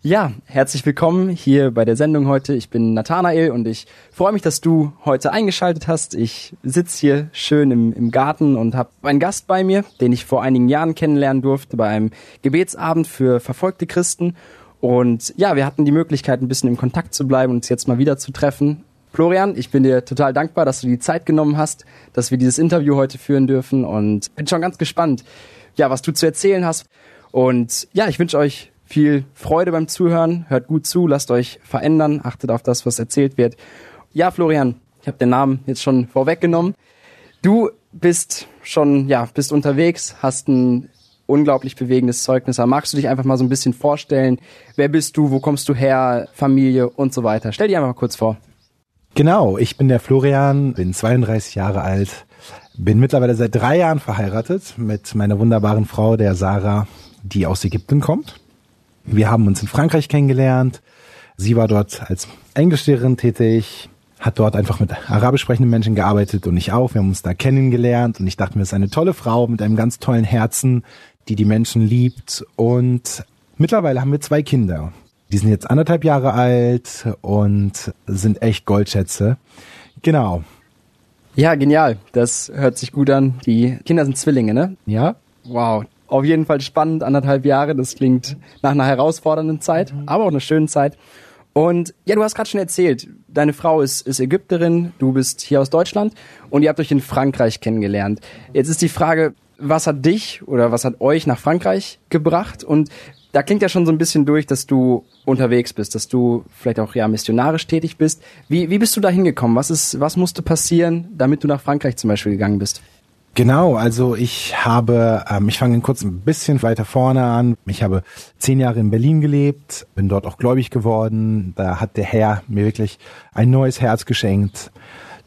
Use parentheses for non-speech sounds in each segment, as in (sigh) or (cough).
Ja, herzlich willkommen hier bei der Sendung heute. Ich bin Nathanael und ich freue mich, dass du heute eingeschaltet hast. Ich sitze hier schön im, im Garten und habe einen Gast bei mir, den ich vor einigen Jahren kennenlernen durfte bei einem Gebetsabend für verfolgte Christen. Und ja, wir hatten die Möglichkeit, ein bisschen im Kontakt zu bleiben und uns jetzt mal wieder zu treffen. Florian, ich bin dir total dankbar, dass du die Zeit genommen hast, dass wir dieses Interview heute führen dürfen und bin schon ganz gespannt, ja, was du zu erzählen hast. Und ja, ich wünsche euch viel Freude beim Zuhören. Hört gut zu, lasst euch verändern, achtet auf das, was erzählt wird. Ja, Florian, ich habe den Namen jetzt schon vorweggenommen. Du bist schon, ja, bist unterwegs, hast ein unglaublich bewegendes Zeugnis. Aber magst du dich einfach mal so ein bisschen vorstellen? Wer bist du? Wo kommst du her? Familie und so weiter. Stell dich einfach mal kurz vor. Genau, ich bin der Florian, bin 32 Jahre alt, bin mittlerweile seit drei Jahren verheiratet mit meiner wunderbaren Frau, der Sarah, die aus Ägypten kommt. Wir haben uns in Frankreich kennengelernt. Sie war dort als Englischlehrerin tätig, hat dort einfach mit arabisch sprechenden Menschen gearbeitet und ich auch. Wir haben uns da kennengelernt und ich dachte mir, es ist eine tolle Frau mit einem ganz tollen Herzen, die die Menschen liebt. Und mittlerweile haben wir zwei Kinder. Die sind jetzt anderthalb Jahre alt und sind echt Goldschätze. Genau. Ja, genial. Das hört sich gut an. Die Kinder sind Zwillinge, ne? Ja. Wow auf jeden Fall spannend, anderthalb Jahre. Das klingt nach einer herausfordernden Zeit, aber auch einer schönen Zeit. Und ja, du hast gerade schon erzählt, deine Frau ist, ist Ägypterin, du bist hier aus Deutschland und ihr habt euch in Frankreich kennengelernt. Jetzt ist die Frage, was hat dich oder was hat euch nach Frankreich gebracht? Und da klingt ja schon so ein bisschen durch, dass du unterwegs bist, dass du vielleicht auch ja missionarisch tätig bist. Wie, wie bist du da hingekommen? Was ist, was musste passieren, damit du nach Frankreich zum Beispiel gegangen bist? Genau, also ich habe, ähm, ich fange kurz ein bisschen weiter vorne an. Ich habe zehn Jahre in Berlin gelebt, bin dort auch gläubig geworden. Da hat der Herr mir wirklich ein neues Herz geschenkt.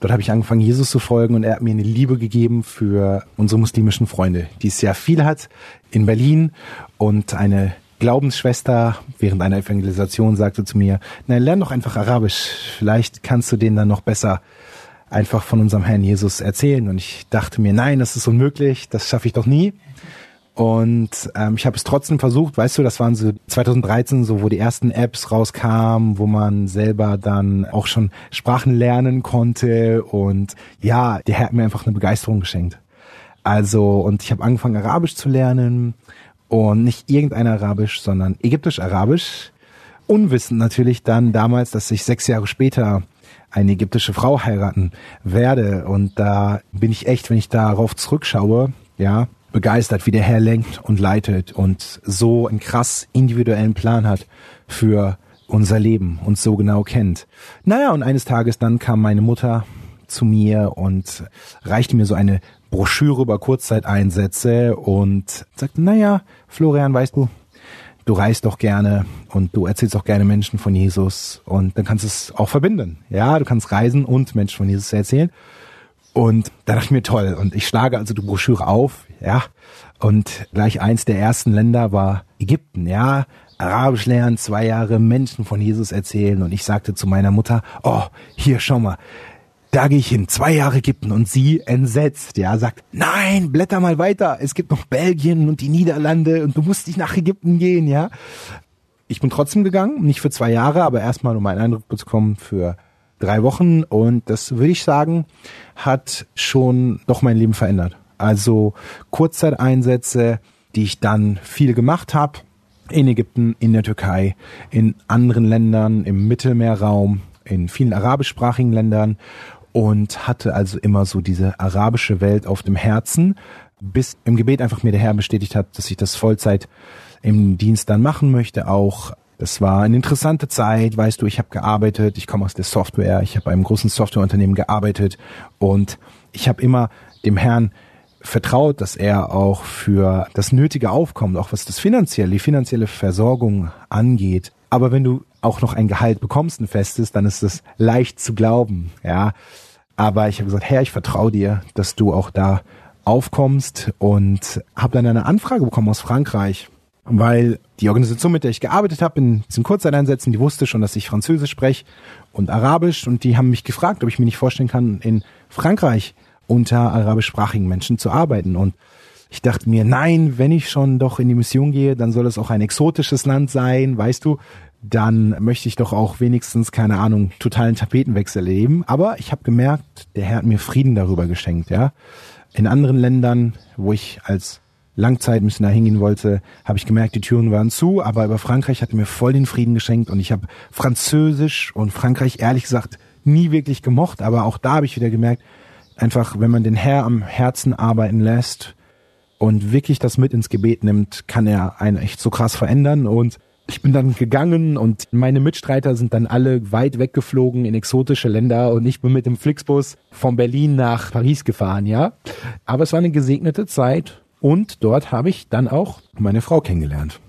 Dort habe ich angefangen, Jesus zu folgen und er hat mir eine Liebe gegeben für unsere muslimischen Freunde, die es sehr viel hat in Berlin und eine Glaubensschwester während einer Evangelisation sagte zu mir, na, lern doch einfach Arabisch. Vielleicht kannst du den dann noch besser einfach von unserem Herrn Jesus erzählen. Und ich dachte mir, nein, das ist unmöglich, das schaffe ich doch nie. Und ähm, ich habe es trotzdem versucht, weißt du, das waren so 2013, so wo die ersten Apps rauskamen, wo man selber dann auch schon Sprachen lernen konnte. Und ja, der Herr hat mir einfach eine Begeisterung geschenkt. Also, und ich habe angefangen, Arabisch zu lernen. Und nicht irgendein Arabisch, sondern Ägyptisch-Arabisch. Unwissend natürlich dann damals, dass ich sechs Jahre später eine ägyptische Frau heiraten werde. Und da bin ich echt, wenn ich darauf zurückschaue, ja, begeistert, wie der Herr lenkt und leitet und so einen krass individuellen Plan hat für unser Leben und so genau kennt. Naja, und eines Tages dann kam meine Mutter zu mir und reichte mir so eine Broschüre über Kurzzeiteinsätze und sagte, naja, Florian, weißt du, du reist doch gerne und du erzählst auch gerne Menschen von Jesus und dann kannst du es auch verbinden. Ja, du kannst reisen und Menschen von Jesus erzählen. Und da dachte ich mir toll. Und ich schlage also die Broschüre auf, ja. Und gleich eins der ersten Länder war Ägypten, ja. Arabisch lernen, zwei Jahre Menschen von Jesus erzählen. Und ich sagte zu meiner Mutter, oh, hier, schau mal, da gehe ich hin, zwei Jahre Ägypten und sie entsetzt, ja, sagt, nein, blätter mal weiter, es gibt noch Belgien und die Niederlande und du musst nicht nach Ägypten gehen, ja. Ich bin trotzdem gegangen, nicht für zwei Jahre, aber erstmal, um einen Eindruck zu bekommen, für drei Wochen und das würde ich sagen, hat schon doch mein Leben verändert. Also Kurzzeiteinsätze, die ich dann viel gemacht habe, in Ägypten, in der Türkei, in anderen Ländern, im Mittelmeerraum, in vielen arabischsprachigen Ländern und hatte also immer so diese arabische Welt auf dem Herzen, bis im Gebet einfach mir der Herr bestätigt hat, dass ich das Vollzeit im Dienst dann machen möchte auch. Das war eine interessante Zeit, weißt du, ich habe gearbeitet, ich komme aus der Software, ich habe bei einem großen Softwareunternehmen gearbeitet und ich habe immer dem Herrn vertraut, dass er auch für das nötige Aufkommen, auch was das finanzielle, die finanzielle Versorgung angeht, Aber wenn du auch noch ein Gehalt bekommst, ein festes, dann ist es leicht zu glauben, ja. Aber ich habe gesagt, Herr, ich vertraue dir, dass du auch da aufkommst und habe dann eine Anfrage bekommen aus Frankreich, weil die Organisation, mit der ich gearbeitet habe, in diesen Kurzzeiteinsätzen, die wusste schon, dass ich Französisch spreche und Arabisch und die haben mich gefragt, ob ich mir nicht vorstellen kann, in Frankreich unter arabischsprachigen Menschen zu arbeiten und ich dachte mir, nein, wenn ich schon doch in die Mission gehe, dann soll es auch ein exotisches Land sein, weißt du, dann möchte ich doch auch wenigstens, keine Ahnung, totalen Tapetenwechsel erleben. Aber ich habe gemerkt, der Herr hat mir Frieden darüber geschenkt, ja. In anderen Ländern, wo ich als Langzeitmissionar hingehen wollte, habe ich gemerkt, die Türen waren zu, aber über Frankreich hat er mir voll den Frieden geschenkt und ich habe Französisch und Frankreich ehrlich gesagt nie wirklich gemocht, aber auch da habe ich wieder gemerkt, einfach wenn man den Herr am Herzen arbeiten lässt und wirklich das mit ins Gebet nimmt, kann er einen echt so krass verändern und ich bin dann gegangen und meine Mitstreiter sind dann alle weit weggeflogen in exotische Länder und ich bin mit dem Flixbus von Berlin nach Paris gefahren, ja. Aber es war eine gesegnete Zeit und dort habe ich dann auch meine Frau kennengelernt.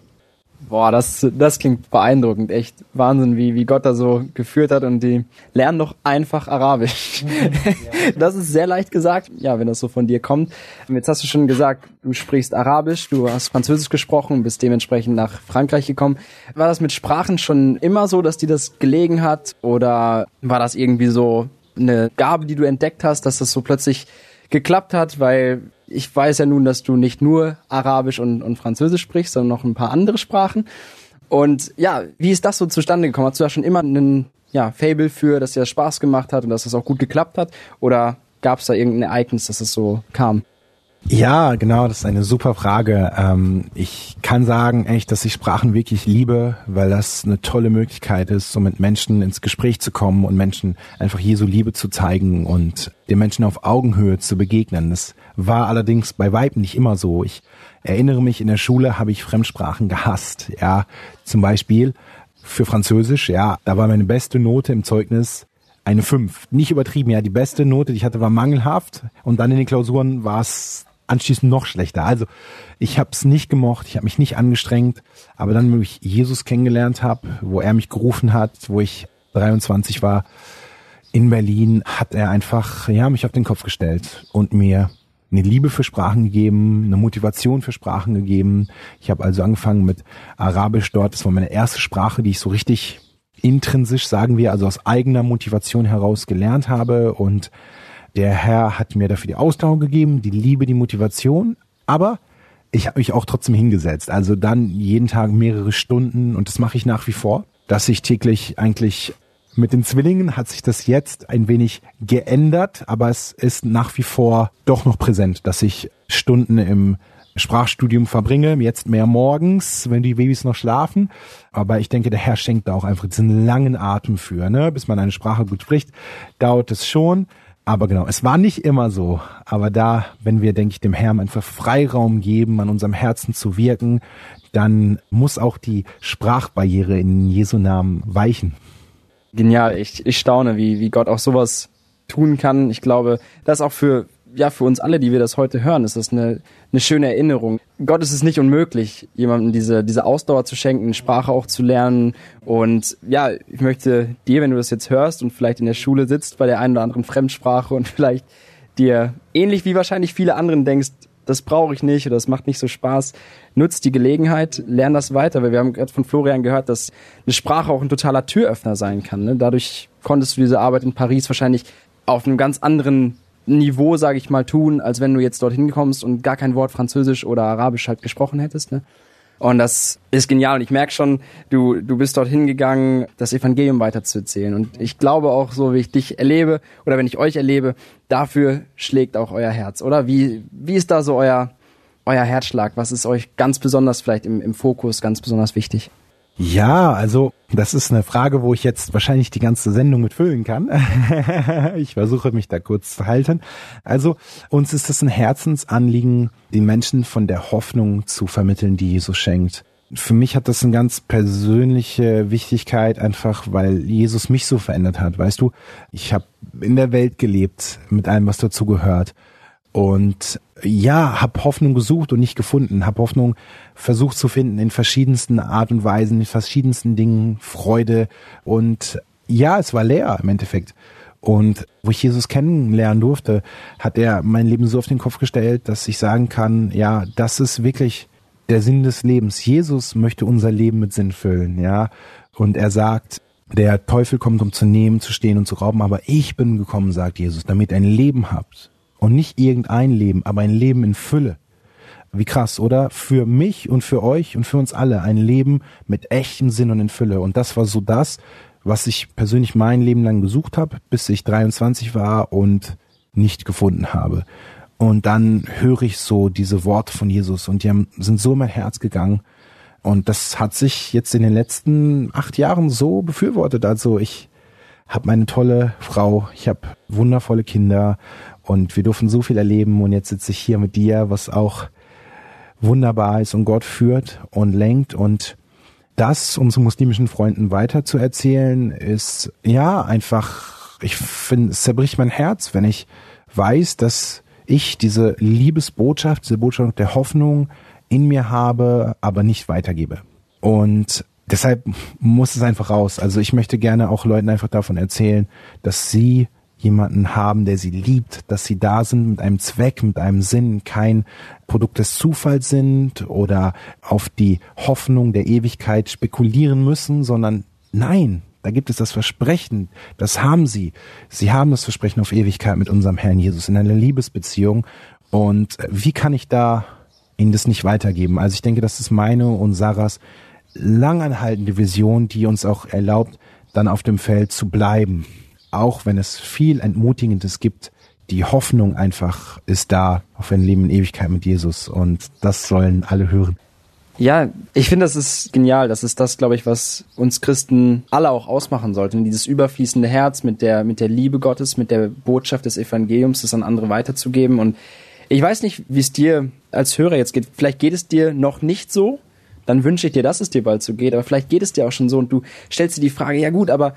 Boah, das, das klingt beeindruckend. Echt Wahnsinn, wie, wie Gott da so geführt hat und die lernen doch einfach Arabisch. (laughs) das ist sehr leicht gesagt, ja, wenn das so von dir kommt. Jetzt hast du schon gesagt, du sprichst Arabisch, du hast Französisch gesprochen, bist dementsprechend nach Frankreich gekommen. War das mit Sprachen schon immer so, dass dir das gelegen hat? Oder war das irgendwie so eine Gabe, die du entdeckt hast, dass das so plötzlich geklappt hat, weil ich weiß ja nun, dass du nicht nur Arabisch und, und Französisch sprichst, sondern noch ein paar andere Sprachen. Und ja, wie ist das so zustande gekommen? Hast du da schon immer einen ja, Fable für, dass dir das Spaß gemacht hat und dass das auch gut geklappt hat? Oder gab es da irgendein Ereignis, dass es so kam? Ja, genau, das ist eine super Frage. Ähm, ich kann sagen, echt, dass ich Sprachen wirklich liebe, weil das eine tolle Möglichkeit ist, so mit Menschen ins Gespräch zu kommen und Menschen einfach Jesu Liebe zu zeigen und den Menschen auf Augenhöhe zu begegnen. Das war allerdings bei Weitem nicht immer so. Ich erinnere mich, in der Schule habe ich Fremdsprachen gehasst. Ja, zum Beispiel für Französisch, ja, da war meine beste Note im Zeugnis eine 5. Nicht übertrieben, ja, die beste Note, die ich hatte, war mangelhaft und dann in den Klausuren war es anschließend noch schlechter. Also ich habe es nicht gemocht, ich habe mich nicht angestrengt, aber dann, wo ich Jesus kennengelernt habe, wo er mich gerufen hat, wo ich 23 war in Berlin, hat er einfach ja mich auf den Kopf gestellt und mir eine Liebe für Sprachen gegeben, eine Motivation für Sprachen gegeben. Ich habe also angefangen mit Arabisch dort. Das war meine erste Sprache, die ich so richtig intrinsisch, sagen wir, also aus eigener Motivation heraus gelernt habe und der Herr hat mir dafür die Ausdauer gegeben, die Liebe, die Motivation, aber ich habe mich auch trotzdem hingesetzt. Also dann jeden Tag mehrere Stunden und das mache ich nach wie vor, dass ich täglich eigentlich mit den Zwillingen hat sich das jetzt ein wenig geändert, aber es ist nach wie vor doch noch präsent, dass ich Stunden im Sprachstudium verbringe, jetzt mehr morgens, wenn die Babys noch schlafen. Aber ich denke, der Herr schenkt da auch einfach diesen langen Atem für, ne? Bis man eine Sprache gut spricht, dauert es schon. Aber genau, es war nicht immer so. Aber da, wenn wir, denke ich, dem Herrn einfach Freiraum geben, an unserem Herzen zu wirken, dann muss auch die Sprachbarriere in Jesu Namen weichen. Genial, ich, ich staune, wie, wie Gott auch sowas tun kann. Ich glaube, das auch für ja, für uns alle, die wir das heute hören, ist das eine, eine schöne Erinnerung. Gott ist es nicht unmöglich, jemandem diese, diese Ausdauer zu schenken, Sprache auch zu lernen. Und ja, ich möchte dir, wenn du das jetzt hörst und vielleicht in der Schule sitzt bei der einen oder anderen Fremdsprache und (laughs) vielleicht dir ähnlich wie wahrscheinlich viele anderen denkst, das brauche ich nicht oder das macht nicht so Spaß, nutzt die Gelegenheit, lern das weiter, weil wir haben gerade von Florian gehört, dass eine Sprache auch ein totaler Türöffner sein kann. Ne? Dadurch konntest du diese Arbeit in Paris wahrscheinlich auf einem ganz anderen Niveau, sage ich mal, tun, als wenn du jetzt dorthin kommst und gar kein Wort Französisch oder Arabisch halt gesprochen hättest. Ne? Und das ist genial. Und ich merke schon, du, du bist dorthin gegangen, das Evangelium weiterzuerzählen. Und ich glaube auch, so wie ich dich erlebe oder wenn ich euch erlebe, dafür schlägt auch euer Herz, oder? Wie, wie ist da so euer, euer Herzschlag? Was ist euch ganz besonders vielleicht im, im Fokus, ganz besonders wichtig? Ja, also das ist eine Frage, wo ich jetzt wahrscheinlich die ganze Sendung mit füllen kann. (laughs) ich versuche mich da kurz zu halten. Also uns ist es ein Herzensanliegen, den Menschen von der Hoffnung zu vermitteln, die Jesus schenkt. Für mich hat das eine ganz persönliche Wichtigkeit, einfach weil Jesus mich so verändert hat. Weißt du, ich habe in der Welt gelebt mit allem, was dazu gehört. Und ja, habe Hoffnung gesucht und nicht gefunden, habe Hoffnung versucht zu finden in verschiedensten Art und Weisen, in verschiedensten Dingen, Freude und ja, es war leer im Endeffekt. Und wo ich Jesus kennenlernen durfte, hat er mein Leben so auf den Kopf gestellt, dass ich sagen kann, ja, das ist wirklich der Sinn des Lebens. Jesus möchte unser Leben mit Sinn füllen, ja. Und er sagt, der Teufel kommt, um zu nehmen, zu stehen und zu rauben, aber ich bin gekommen, sagt Jesus, damit ihr ein Leben habt und nicht irgendein Leben, aber ein Leben in Fülle. Wie krass, oder? Für mich und für euch und für uns alle ein Leben mit echtem Sinn und in Fülle. Und das war so das, was ich persönlich mein Leben lang gesucht habe, bis ich 23 war und nicht gefunden habe. Und dann höre ich so diese Worte von Jesus und die haben, sind so in mein Herz gegangen. Und das hat sich jetzt in den letzten acht Jahren so befürwortet. Also ich habe meine tolle Frau, ich habe wundervolle Kinder und wir durften so viel erleben und jetzt sitze ich hier mit dir, was auch wunderbar ist und Gott führt und lenkt und das unseren muslimischen Freunden weiter zu erzählen, ist ja einfach, ich finde, es zerbricht mein Herz, wenn ich weiß, dass ich diese Liebesbotschaft, diese Botschaft der Hoffnung in mir habe, aber nicht weitergebe. Und deshalb muss es einfach raus. Also ich möchte gerne auch Leuten einfach davon erzählen, dass sie jemanden haben, der sie liebt, dass sie da sind mit einem Zweck, mit einem Sinn, kein Produkt des Zufalls sind oder auf die Hoffnung der Ewigkeit spekulieren müssen, sondern nein, da gibt es das Versprechen, das haben sie. Sie haben das Versprechen auf Ewigkeit mit unserem Herrn Jesus in einer Liebesbeziehung. Und wie kann ich da ihnen das nicht weitergeben? Also ich denke, das ist meine und Sarahs langanhaltende Vision, die uns auch erlaubt, dann auf dem Feld zu bleiben auch wenn es viel Entmutigendes gibt, die Hoffnung einfach ist da auf ein Leben in Ewigkeit mit Jesus und das sollen alle hören. Ja, ich finde, das ist genial. Das ist das, glaube ich, was uns Christen alle auch ausmachen sollte. Dieses überfließende Herz mit der, mit der Liebe Gottes, mit der Botschaft des Evangeliums, das an andere weiterzugeben. Und ich weiß nicht, wie es dir als Hörer jetzt geht. Vielleicht geht es dir noch nicht so. Dann wünsche ich dir, dass es dir bald so geht. Aber vielleicht geht es dir auch schon so und du stellst dir die Frage, ja gut, aber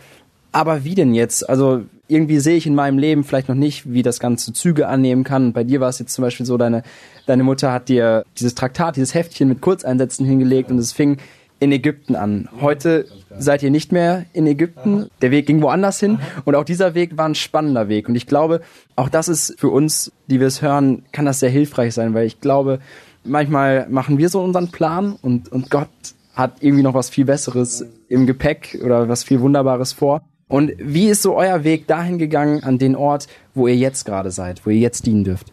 aber wie denn jetzt? Also irgendwie sehe ich in meinem Leben vielleicht noch nicht, wie das Ganze Züge annehmen kann. Bei dir war es jetzt zum Beispiel so, deine, deine Mutter hat dir dieses Traktat, dieses Heftchen mit Kurzeinsätzen hingelegt und es fing in Ägypten an. Heute seid ihr nicht mehr in Ägypten. Der Weg ging woanders hin. Und auch dieser Weg war ein spannender Weg. Und ich glaube, auch das ist für uns, die wir es hören, kann das sehr hilfreich sein, weil ich glaube, manchmal machen wir so unseren Plan und, und Gott hat irgendwie noch was viel Besseres im Gepäck oder was viel Wunderbares vor. Und wie ist so euer Weg dahin gegangen an den Ort, wo ihr jetzt gerade seid, wo ihr jetzt dienen dürft?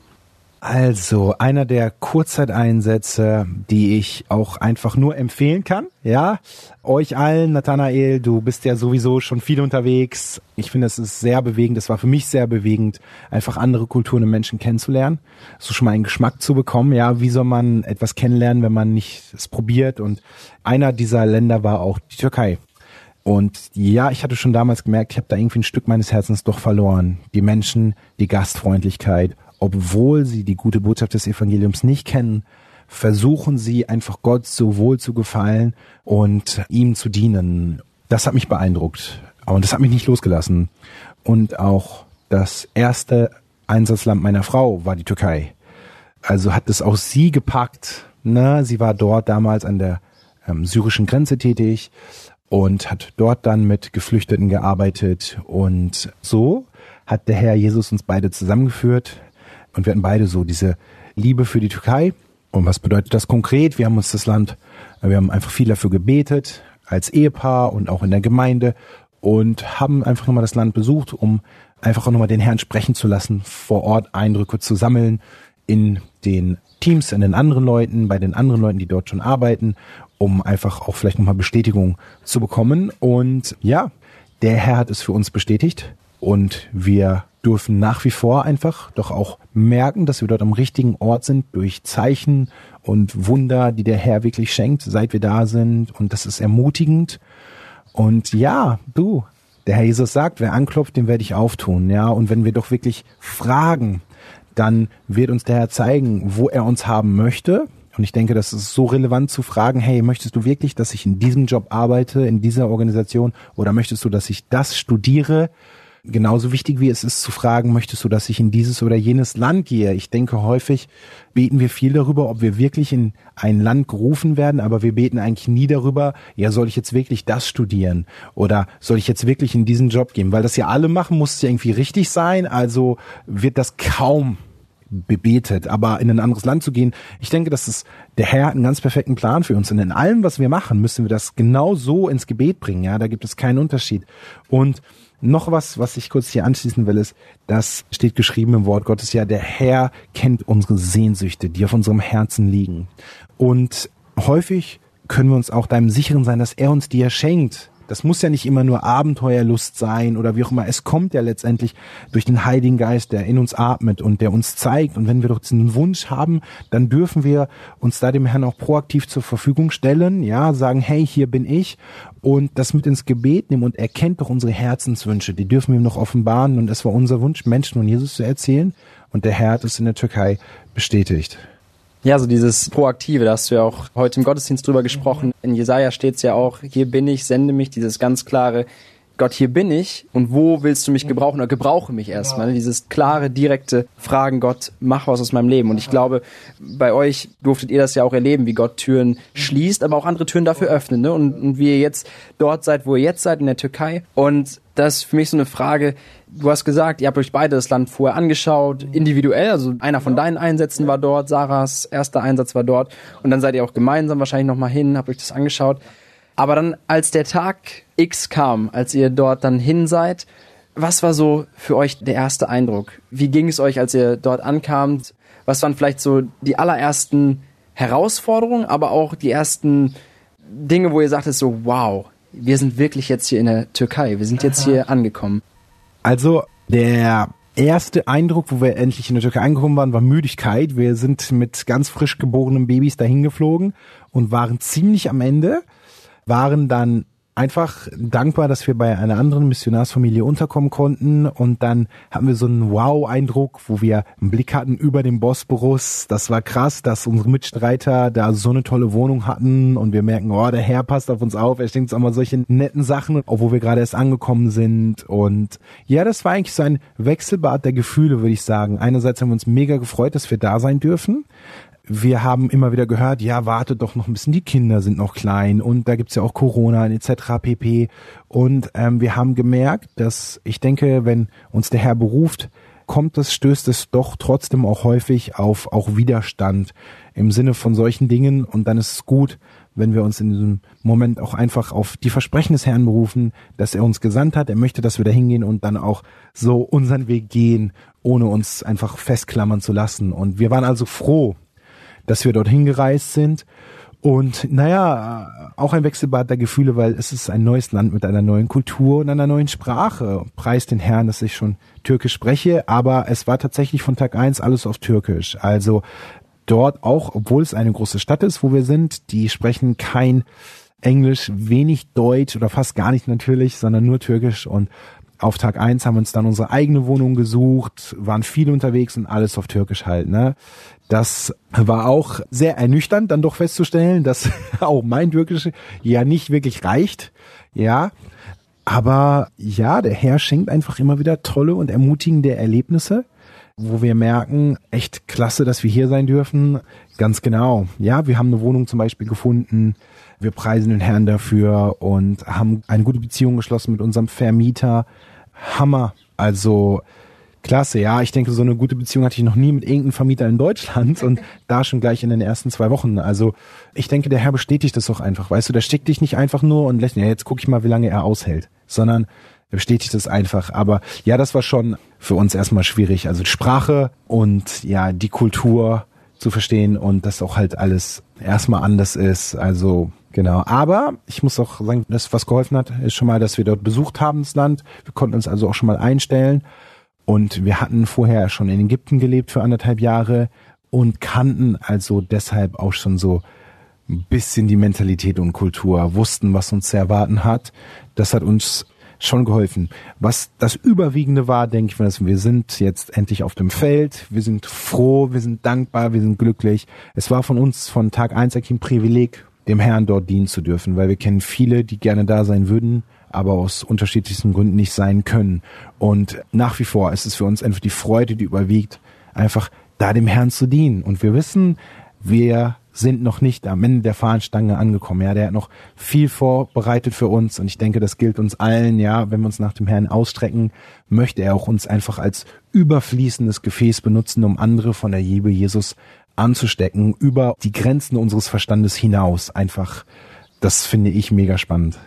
Also, einer der Kurzzeiteinsätze, die ich auch einfach nur empfehlen kann. Ja, euch allen, Nathanael, du bist ja sowieso schon viel unterwegs. Ich finde, es ist sehr bewegend. Es war für mich sehr bewegend, einfach andere Kulturen und Menschen kennenzulernen. So schon mal einen Geschmack zu bekommen. Ja, wie soll man etwas kennenlernen, wenn man nicht es probiert? Und einer dieser Länder war auch die Türkei. Und ja, ich hatte schon damals gemerkt, ich habe da irgendwie ein Stück meines Herzens doch verloren. Die Menschen, die Gastfreundlichkeit, obwohl sie die gute Botschaft des Evangeliums nicht kennen, versuchen sie einfach Gott so wohl zu gefallen und ihm zu dienen. Das hat mich beeindruckt und das hat mich nicht losgelassen. Und auch das erste Einsatzland meiner Frau war die Türkei. Also hat es auch sie gepackt. Ne? Sie war dort damals an der ähm, syrischen Grenze tätig und hat dort dann mit Geflüchteten gearbeitet. Und so hat der Herr Jesus uns beide zusammengeführt und wir hatten beide so diese Liebe für die Türkei. Und was bedeutet das konkret? Wir haben uns das Land, wir haben einfach viel dafür gebetet, als Ehepaar und auch in der Gemeinde und haben einfach nochmal das Land besucht, um einfach auch nochmal den Herrn sprechen zu lassen, vor Ort Eindrücke zu sammeln in den Teams, in den anderen Leuten, bei den anderen Leuten, die dort schon arbeiten um einfach auch vielleicht nochmal Bestätigung zu bekommen. Und ja, der Herr hat es für uns bestätigt und wir dürfen nach wie vor einfach doch auch merken, dass wir dort am richtigen Ort sind durch Zeichen und Wunder, die der Herr wirklich schenkt, seit wir da sind. Und das ist ermutigend. Und ja, du, der Herr Jesus sagt, wer anklopft, den werde ich auftun. Ja, und wenn wir doch wirklich fragen, dann wird uns der Herr zeigen, wo er uns haben möchte. Und ich denke, das ist so relevant zu fragen, hey, möchtest du wirklich, dass ich in diesem Job arbeite, in dieser Organisation, oder möchtest du, dass ich das studiere, Genauso wichtig wie es ist zu fragen, möchtest du, dass ich in dieses oder jenes Land gehe? Ich denke, häufig beten wir viel darüber, ob wir wirklich in ein Land gerufen werden, aber wir beten eigentlich nie darüber, ja, soll ich jetzt wirklich das studieren? Oder soll ich jetzt wirklich in diesen Job gehen? Weil das ja alle machen, muss es ja irgendwie richtig sein, also wird das kaum bebetet, aber in ein anderes Land zu gehen, ich denke, dass es der Herr hat einen ganz perfekten Plan für uns und in allem, was wir machen, müssen wir das genau so ins Gebet bringen, ja, da gibt es keinen Unterschied. Und noch was, was ich kurz hier anschließen will, ist, das steht geschrieben im Wort Gottes ja, der Herr kennt unsere Sehnsüchte, die auf unserem Herzen liegen. Und häufig können wir uns auch deinem sicheren sein, dass er uns die schenkt. Das muss ja nicht immer nur Abenteuerlust sein oder wie auch immer. Es kommt ja letztendlich durch den Heiligen Geist, der in uns atmet und der uns zeigt. Und wenn wir doch diesen Wunsch haben, dann dürfen wir uns da dem Herrn auch proaktiv zur Verfügung stellen. Ja, sagen, hey, hier bin ich. Und das mit ins Gebet nehmen und erkennt doch unsere Herzenswünsche. Die dürfen wir ihm noch offenbaren. Und es war unser Wunsch, Menschen von Jesus zu erzählen. Und der Herr hat es in der Türkei bestätigt. Ja, so dieses Proaktive, da hast du ja auch heute im Gottesdienst drüber gesprochen. In Jesaja steht es ja auch, hier bin ich, sende mich, dieses ganz klare, Gott, hier bin ich und wo willst du mich gebrauchen oder gebrauche mich erstmal. Ne? Dieses klare, direkte Fragen, Gott, mach was aus meinem Leben. Und ich glaube, bei euch durftet ihr das ja auch erleben, wie Gott Türen schließt, aber auch andere Türen dafür öffnet. Ne? Und, und wie ihr jetzt dort seid, wo ihr jetzt seid, in der Türkei. Und das ist für mich so eine Frage, du hast gesagt, ihr habt euch beide das Land vorher angeschaut, individuell, also einer von deinen Einsätzen war dort, Sarahs erster Einsatz war dort und dann seid ihr auch gemeinsam wahrscheinlich nochmal hin, habt euch das angeschaut. Aber dann, als der Tag X kam, als ihr dort dann hin seid, was war so für euch der erste Eindruck? Wie ging es euch, als ihr dort ankamt? Was waren vielleicht so die allerersten Herausforderungen, aber auch die ersten Dinge, wo ihr sagtet so, wow, wir sind wirklich jetzt hier in der Türkei, wir sind jetzt hier angekommen? Also der erste Eindruck, wo wir endlich in der Türkei angekommen waren, war Müdigkeit. Wir sind mit ganz frisch geborenen Babys dahin geflogen und waren ziemlich am Ende waren dann einfach dankbar, dass wir bei einer anderen Missionarsfamilie unterkommen konnten. Und dann hatten wir so einen Wow-Eindruck, wo wir einen Blick hatten über den Bosporus. Das war krass, dass unsere Mitstreiter da so eine tolle Wohnung hatten. Und wir merken, oh, der Herr passt auf uns auf, er schenkt uns auch mal solche netten Sachen, obwohl wir gerade erst angekommen sind. Und ja, das war eigentlich so ein Wechselbad der Gefühle, würde ich sagen. Einerseits haben wir uns mega gefreut, dass wir da sein dürfen wir haben immer wieder gehört, ja, warte doch noch ein bisschen, die Kinder sind noch klein und da gibt's ja auch Corona etc. pp. Und ähm, wir haben gemerkt, dass ich denke, wenn uns der Herr beruft, kommt es, stößt es doch trotzdem auch häufig auf auch Widerstand im Sinne von solchen Dingen und dann ist es gut, wenn wir uns in diesem Moment auch einfach auf die Versprechen des Herrn berufen, dass er uns gesandt hat, er möchte, dass wir da hingehen und dann auch so unseren Weg gehen, ohne uns einfach festklammern zu lassen. Und wir waren also froh, dass wir dorthin gereist sind. Und naja, auch ein Wechselbad der Gefühle, weil es ist ein neues Land mit einer neuen Kultur und einer neuen Sprache. Preis den Herrn, dass ich schon Türkisch spreche, aber es war tatsächlich von Tag eins alles auf Türkisch. Also dort auch, obwohl es eine große Stadt ist, wo wir sind, die sprechen kein Englisch, wenig Deutsch oder fast gar nicht natürlich, sondern nur Türkisch und auf Tag eins haben wir uns dann unsere eigene Wohnung gesucht, waren viel unterwegs und alles auf Türkisch halt, ne? Das war auch sehr ernüchternd, dann doch festzustellen, dass (laughs) auch mein Türkisch ja nicht wirklich reicht. Ja. Aber ja, der Herr schenkt einfach immer wieder tolle und ermutigende Erlebnisse, wo wir merken, echt klasse, dass wir hier sein dürfen. Ganz genau. Ja, wir haben eine Wohnung zum Beispiel gefunden. Wir preisen den Herrn dafür und haben eine gute Beziehung geschlossen mit unserem Vermieter. Hammer. Also Klasse, ja. Ich denke, so eine gute Beziehung hatte ich noch nie mit irgendeinem Vermieter in Deutschland und (laughs) da schon gleich in den ersten zwei Wochen. Also ich denke, der Herr bestätigt das auch einfach. Weißt du, der steckt dich nicht einfach nur und lässt, ja, jetzt gucke ich mal, wie lange er aushält, sondern er bestätigt das einfach. Aber ja, das war schon für uns erstmal schwierig. Also Sprache und ja, die Kultur zu verstehen und das auch halt alles erstmal anders ist. Also Genau, aber ich muss auch sagen, das was geholfen hat, ist schon mal, dass wir dort besucht haben, das Land. Wir konnten uns also auch schon mal einstellen und wir hatten vorher schon in Ägypten gelebt für anderthalb Jahre und kannten also deshalb auch schon so ein bisschen die Mentalität und Kultur, wussten, was uns zu erwarten hat. Das hat uns schon geholfen. Was das Überwiegende war, denke ich, wir sind jetzt endlich auf dem Feld, wir sind froh, wir sind dankbar, wir sind glücklich. Es war von uns von Tag eins ein Privileg, dem Herrn dort dienen zu dürfen, weil wir kennen viele, die gerne da sein würden, aber aus unterschiedlichsten Gründen nicht sein können. Und nach wie vor ist es für uns einfach die Freude, die überwiegt, einfach da dem Herrn zu dienen. Und wir wissen, wir sind noch nicht am Ende der Fahnenstange angekommen. Ja, der hat noch viel vorbereitet für uns und ich denke, das gilt uns allen. Ja, wenn wir uns nach dem Herrn ausstrecken, möchte er auch uns einfach als überfließendes Gefäß benutzen, um andere von der Liebe Jesus anzustecken, über die Grenzen unseres Verstandes hinaus. Einfach, das finde ich mega spannend.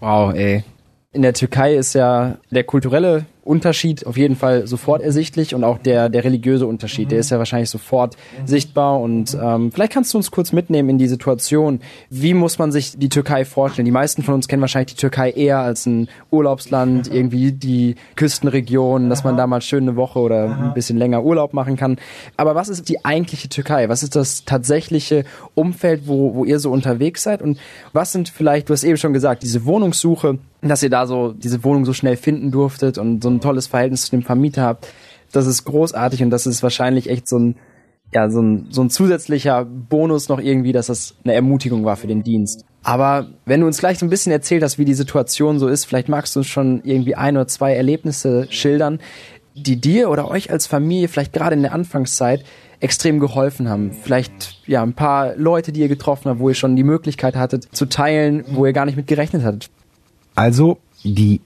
Wow, ey. In der Türkei ist ja der kulturelle Unterschied auf jeden Fall sofort ersichtlich und auch der, der religiöse Unterschied, der ist ja wahrscheinlich sofort sichtbar. Und ähm, vielleicht kannst du uns kurz mitnehmen in die Situation. Wie muss man sich die Türkei vorstellen? Die meisten von uns kennen wahrscheinlich die Türkei eher als ein Urlaubsland, irgendwie die Küstenregion, dass man da mal schön eine Woche oder ein bisschen länger Urlaub machen kann. Aber was ist die eigentliche Türkei? Was ist das tatsächliche Umfeld, wo, wo ihr so unterwegs seid? Und was sind vielleicht, du hast eben schon gesagt, diese Wohnungssuche, dass ihr da so diese Wohnung so schnell finden durftet und so ein tolles Verhältnis zu dem Vermieter habt. Das ist großartig und das ist wahrscheinlich echt so ein, ja, so ein, so ein zusätzlicher Bonus noch irgendwie, dass das eine Ermutigung war für den Dienst. Aber wenn du uns gleich so ein bisschen erzählt hast, wie die Situation so ist, vielleicht magst du uns schon irgendwie ein oder zwei Erlebnisse schildern, die dir oder euch als Familie vielleicht gerade in der Anfangszeit extrem geholfen haben. Vielleicht ja ein paar Leute, die ihr getroffen habt, wo ihr schon die Möglichkeit hattet zu teilen, wo ihr gar nicht mit gerechnet hattet. Also die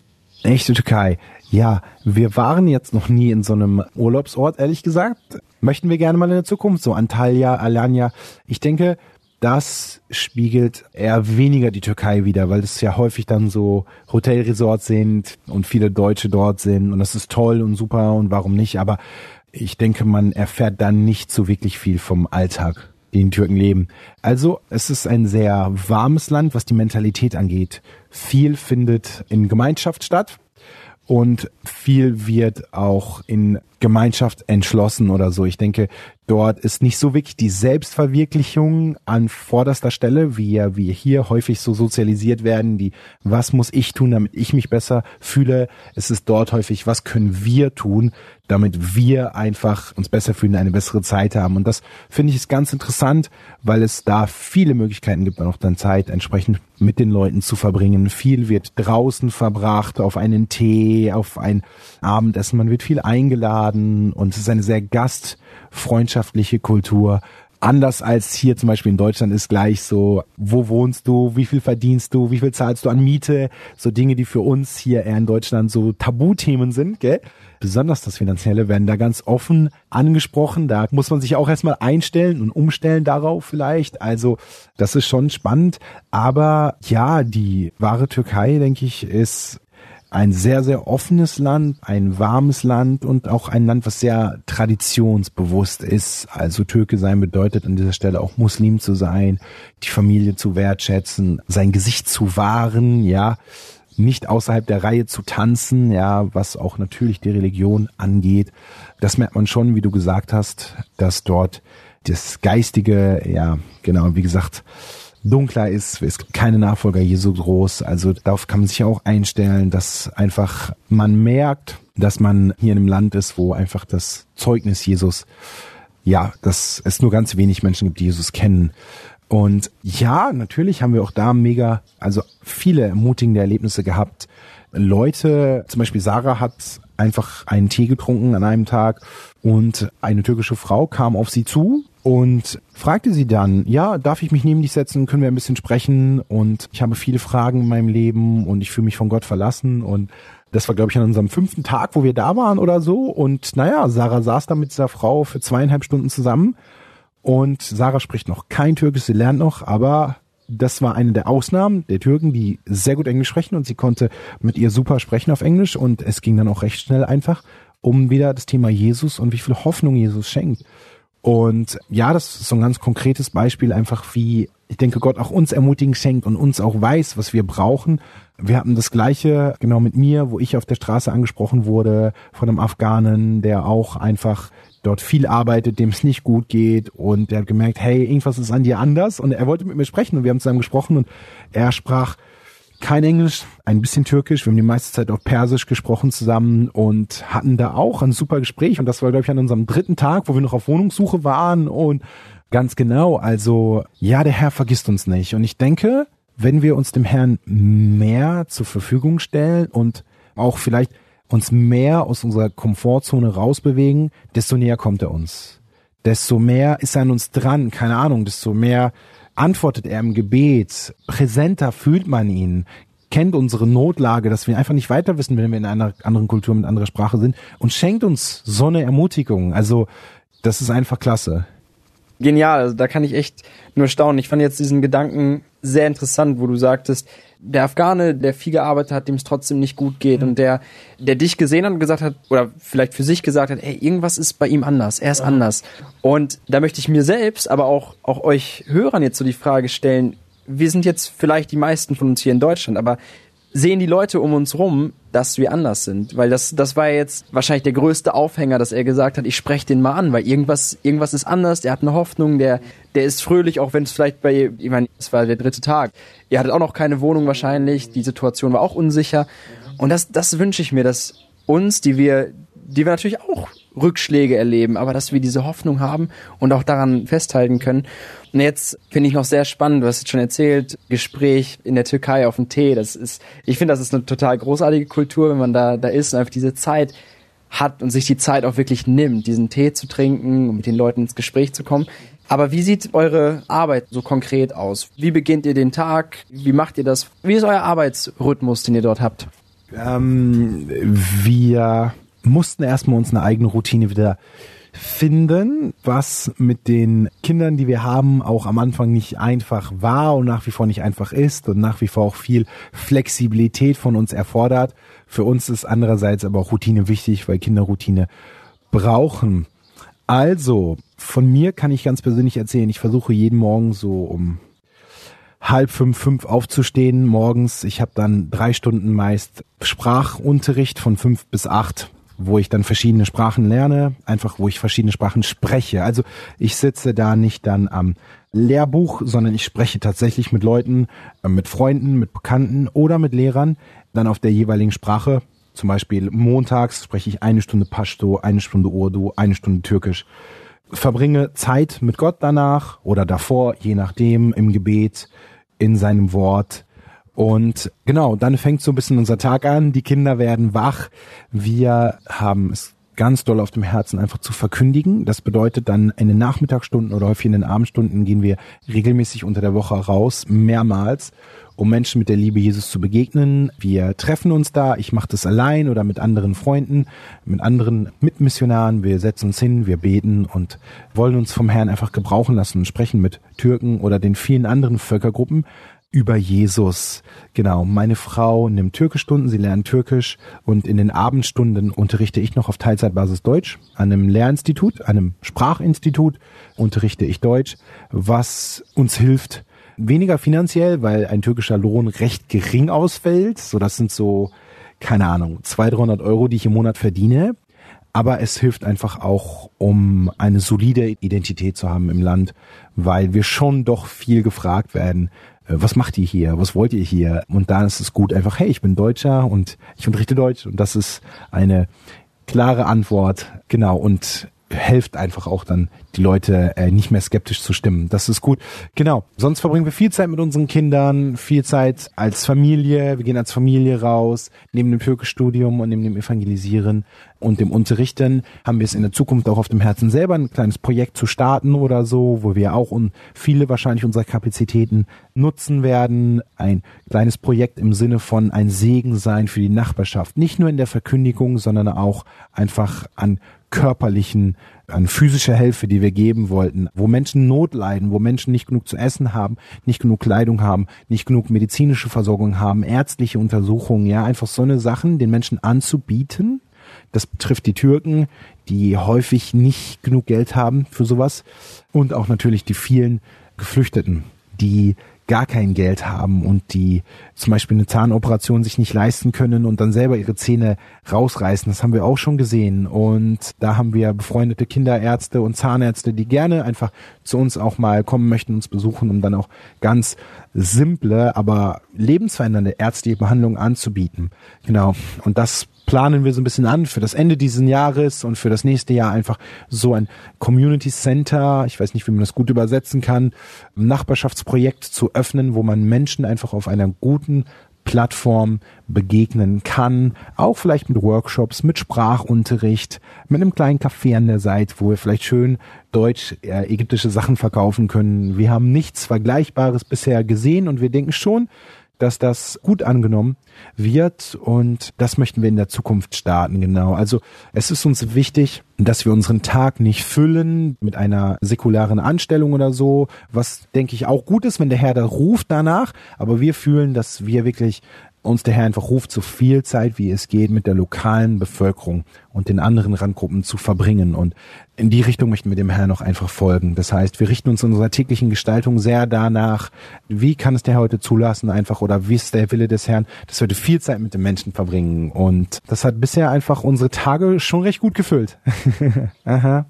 echte Türkei ja, wir waren jetzt noch nie in so einem Urlaubsort, ehrlich gesagt. Möchten wir gerne mal in der Zukunft, so Antalya, Alanya. Ich denke, das spiegelt eher weniger die Türkei wieder, weil es ja häufig dann so Hotelresorts sind und viele Deutsche dort sind und das ist toll und super und warum nicht, aber ich denke, man erfährt dann nicht so wirklich viel vom Alltag, den Türken leben. Also es ist ein sehr warmes Land, was die Mentalität angeht. Viel findet in Gemeinschaft statt und viel wird auch in Gemeinschaft entschlossen oder so. Ich denke, dort ist nicht so wirklich die Selbstverwirklichung an vorderster Stelle, wie ja wir hier häufig so sozialisiert werden, die was muss ich tun, damit ich mich besser fühle. Es ist dort häufig, was können wir tun, damit wir einfach uns besser fühlen, eine bessere Zeit haben. Und das finde ich ist ganz interessant, weil es da viele Möglichkeiten gibt, auch dann Zeit entsprechend mit den Leuten zu verbringen. Viel wird draußen verbracht, auf einen Tee, auf ein Abendessen. Man wird viel eingeladen und es ist eine sehr gastfreundschaftliche Kultur. Anders als hier zum Beispiel in Deutschland ist gleich so, wo wohnst du, wie viel verdienst du, wie viel zahlst du an Miete, so Dinge, die für uns hier eher in Deutschland so Tabuthemen sind, gell? Besonders das Finanzielle werden da ganz offen angesprochen. Da muss man sich auch erstmal einstellen und umstellen darauf vielleicht. Also das ist schon spannend. Aber ja, die wahre Türkei, denke ich, ist ein sehr, sehr offenes Land, ein warmes Land und auch ein Land, was sehr traditionsbewusst ist. Also Türke sein bedeutet an dieser Stelle auch Muslim zu sein, die Familie zu wertschätzen, sein Gesicht zu wahren, ja, nicht außerhalb der Reihe zu tanzen, ja, was auch natürlich die Religion angeht. Das merkt man schon, wie du gesagt hast, dass dort das Geistige, ja, genau, wie gesagt, dunkler ist. Es gibt keine Nachfolger Jesu groß. Also darauf kann man sich auch einstellen, dass einfach man merkt, dass man hier in einem Land ist, wo einfach das Zeugnis Jesus, ja, dass es nur ganz wenig Menschen gibt, die Jesus kennen. Und ja, natürlich haben wir auch da mega, also viele ermutigende Erlebnisse gehabt. Leute, zum Beispiel Sarah hat einfach einen Tee getrunken an einem Tag und eine türkische Frau kam auf sie zu und fragte sie dann, ja, darf ich mich neben dich setzen, können wir ein bisschen sprechen? Und ich habe viele Fragen in meinem Leben und ich fühle mich von Gott verlassen. Und das war, glaube ich, an unserem fünften Tag, wo wir da waren oder so. Und naja, Sarah saß da mit dieser Frau für zweieinhalb Stunden zusammen. Und Sarah spricht noch kein Türkisch, sie lernt noch, aber das war eine der Ausnahmen der Türken, die sehr gut Englisch sprechen. Und sie konnte mit ihr super sprechen auf Englisch. Und es ging dann auch recht schnell einfach um wieder das Thema Jesus und wie viel Hoffnung Jesus schenkt. Und ja, das ist so ein ganz konkretes Beispiel einfach, wie ich denke, Gott auch uns ermutigen schenkt und uns auch weiß, was wir brauchen. Wir hatten das Gleiche genau mit mir, wo ich auf der Straße angesprochen wurde von einem Afghanen, der auch einfach dort viel arbeitet, dem es nicht gut geht und der hat gemerkt, hey, irgendwas ist an dir anders und er wollte mit mir sprechen und wir haben zusammen gesprochen und er sprach kein Englisch, ein bisschen Türkisch. Wir haben die meiste Zeit auch Persisch gesprochen zusammen und hatten da auch ein super Gespräch. Und das war, glaube ich, an unserem dritten Tag, wo wir noch auf Wohnungssuche waren. Und ganz genau, also ja, der Herr vergisst uns nicht. Und ich denke, wenn wir uns dem Herrn mehr zur Verfügung stellen und auch vielleicht uns mehr aus unserer Komfortzone rausbewegen, desto näher kommt er uns. Desto mehr ist er an uns dran, keine Ahnung, desto mehr antwortet er im Gebet, präsenter fühlt man ihn, kennt unsere Notlage, dass wir einfach nicht weiter wissen, wenn wir in einer anderen Kultur mit anderer Sprache sind und schenkt uns so eine Ermutigung. Also das ist einfach klasse. Genial, also da kann ich echt nur staunen. Ich fand jetzt diesen Gedanken sehr interessant, wo du sagtest, der Afghane, der viel gearbeitet hat, dem es trotzdem nicht gut geht mhm. und der, der dich gesehen hat und gesagt hat, oder vielleicht für sich gesagt hat, ey, irgendwas ist bei ihm anders, er ist ja. anders. Und da möchte ich mir selbst, aber auch, auch euch Hörern jetzt so die Frage stellen, wir sind jetzt vielleicht die meisten von uns hier in Deutschland, aber sehen die Leute um uns rum, dass wir anders sind. Weil das, das war jetzt wahrscheinlich der größte Aufhänger, dass er gesagt hat, ich spreche den mal an, weil irgendwas, irgendwas ist anders, der hat eine Hoffnung, der, der ist fröhlich, auch wenn es vielleicht bei, ich meine, es war der dritte Tag. Ihr hattet auch noch keine Wohnung wahrscheinlich, die Situation war auch unsicher. Und das, das wünsche ich mir, dass uns, die wir, die wir natürlich auch Rückschläge erleben, aber dass wir diese Hoffnung haben und auch daran festhalten können. Und jetzt finde ich noch sehr spannend, du hast jetzt schon erzählt, Gespräch in der Türkei auf dem Tee, das ist, ich finde, das ist eine total großartige Kultur, wenn man da, da ist und einfach diese Zeit hat und sich die Zeit auch wirklich nimmt, diesen Tee zu trinken und mit den Leuten ins Gespräch zu kommen. Aber wie sieht eure Arbeit so konkret aus? Wie beginnt ihr den Tag? Wie macht ihr das? Wie ist euer Arbeitsrhythmus, den ihr dort habt? Ähm, wir mussten erstmal uns eine eigene Routine wieder finden, was mit den Kindern, die wir haben, auch am Anfang nicht einfach war und nach wie vor nicht einfach ist und nach wie vor auch viel Flexibilität von uns erfordert. Für uns ist andererseits aber auch Routine wichtig, weil Kinder Routine brauchen. Also, von mir kann ich ganz persönlich erzählen, ich versuche jeden Morgen so um halb fünf, fünf aufzustehen morgens. Ich habe dann drei Stunden meist Sprachunterricht von fünf bis acht wo ich dann verschiedene Sprachen lerne, einfach wo ich verschiedene Sprachen spreche. Also ich sitze da nicht dann am Lehrbuch, sondern ich spreche tatsächlich mit Leuten, äh, mit Freunden, mit Bekannten oder mit Lehrern dann auf der jeweiligen Sprache. Zum Beispiel montags spreche ich eine Stunde Pashto, eine Stunde Urdu, eine Stunde Türkisch. Verbringe Zeit mit Gott danach oder davor, je nachdem, im Gebet, in seinem Wort und genau, dann fängt so ein bisschen unser Tag an. Die Kinder werden wach. Wir haben es ganz doll auf dem Herzen einfach zu verkündigen. Das bedeutet dann in den Nachmittagsstunden oder häufig in den Abendstunden gehen wir regelmäßig unter der Woche raus, mehrmals, um Menschen mit der Liebe Jesus zu begegnen. Wir treffen uns da. Ich mache das allein oder mit anderen Freunden, mit anderen Mitmissionaren. Wir setzen uns hin, wir beten und wollen uns vom Herrn einfach gebrauchen lassen und sprechen mit Türken oder den vielen anderen Völkergruppen über Jesus. Genau, meine Frau nimmt Türkischstunden, sie lernt Türkisch und in den Abendstunden unterrichte ich noch auf Teilzeitbasis Deutsch. An einem Lehrinstitut, einem Sprachinstitut unterrichte ich Deutsch, was uns hilft, weniger finanziell, weil ein türkischer Lohn recht gering ausfällt. So, das sind so, keine Ahnung, 200, 300 Euro, die ich im Monat verdiene. Aber es hilft einfach auch, um eine solide Identität zu haben im Land, weil wir schon doch viel gefragt werden, was macht ihr hier? Was wollt ihr hier? Und da ist es gut einfach, hey, ich bin Deutscher und ich unterrichte Deutsch und das ist eine klare Antwort. Genau. Und hilft einfach auch dann die Leute äh, nicht mehr skeptisch zu stimmen. Das ist gut. Genau. Sonst verbringen wir viel Zeit mit unseren Kindern, viel Zeit als Familie. Wir gehen als Familie raus. Neben dem Türkischstudium und neben dem Evangelisieren und dem Unterrichten haben wir es in der Zukunft auch auf dem Herzen selber ein kleines Projekt zu starten oder so, wo wir auch und viele wahrscheinlich unserer Kapazitäten nutzen werden. Ein kleines Projekt im Sinne von ein Segen sein für die Nachbarschaft. Nicht nur in der Verkündigung, sondern auch einfach an körperlichen, an physischer Hilfe, die wir geben wollten, wo Menschen Not leiden, wo Menschen nicht genug zu essen haben, nicht genug Kleidung haben, nicht genug medizinische Versorgung haben, ärztliche Untersuchungen, ja, einfach so eine Sachen den Menschen anzubieten. Das betrifft die Türken, die häufig nicht genug Geld haben für sowas und auch natürlich die vielen Geflüchteten, die gar kein Geld haben und die zum Beispiel eine Zahnoperation sich nicht leisten können und dann selber ihre Zähne rausreißen. Das haben wir auch schon gesehen. Und da haben wir befreundete Kinderärzte und Zahnärzte, die gerne einfach zu uns auch mal kommen möchten, uns besuchen, um dann auch ganz simple, aber lebensverändernde ärztliche Behandlungen anzubieten. Genau. Und das planen wir so ein bisschen an für das Ende dieses Jahres und für das nächste Jahr einfach so ein Community Center, ich weiß nicht, wie man das gut übersetzen kann, Nachbarschaftsprojekt zu öffnen, wo man Menschen einfach auf einer guten Plattform begegnen kann, auch vielleicht mit Workshops, mit Sprachunterricht, mit einem kleinen Café an der Seite, wo wir vielleicht schön deutsch äh, ägyptische Sachen verkaufen können. Wir haben nichts Vergleichbares bisher gesehen und wir denken schon, dass das gut angenommen wird und das möchten wir in der Zukunft starten, genau. Also es ist uns wichtig, dass wir unseren Tag nicht füllen mit einer säkularen Anstellung oder so, was denke ich auch gut ist, wenn der Herr da ruft danach, aber wir fühlen, dass wir wirklich uns der Herr einfach ruft, so viel Zeit wie es geht mit der lokalen Bevölkerung und den anderen Randgruppen zu verbringen. Und in die Richtung möchten wir dem Herrn noch einfach folgen. Das heißt, wir richten uns in unserer täglichen Gestaltung sehr danach, wie kann es der heute zulassen einfach oder wie ist der Wille des Herrn, dass wir viel Zeit mit den Menschen verbringen. Und das hat bisher einfach unsere Tage schon recht gut gefüllt. (laughs) Aha.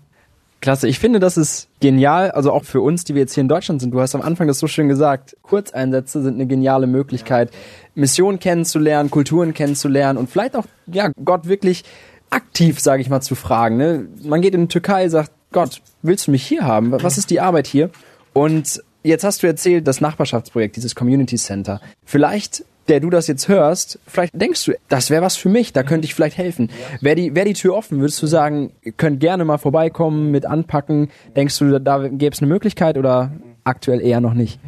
Klasse, ich finde, das ist genial, also auch für uns, die wir jetzt hier in Deutschland sind. Du hast am Anfang das so schön gesagt, Kurzeinsätze sind eine geniale Möglichkeit, Missionen kennenzulernen, Kulturen kennenzulernen und vielleicht auch, ja, Gott wirklich aktiv, sage ich mal, zu fragen. Ne? Man geht in die Türkei, sagt, Gott, willst du mich hier haben? Was ist die Arbeit hier? Und jetzt hast du erzählt, das Nachbarschaftsprojekt, dieses Community Center. Vielleicht der du das jetzt hörst, vielleicht denkst du, das wäre was für mich, da könnte ich vielleicht helfen. Wäre die, wär die Tür offen, würdest du sagen, könnt gerne mal vorbeikommen, mit anpacken. Denkst du, da gäbe es eine Möglichkeit oder aktuell eher noch nicht?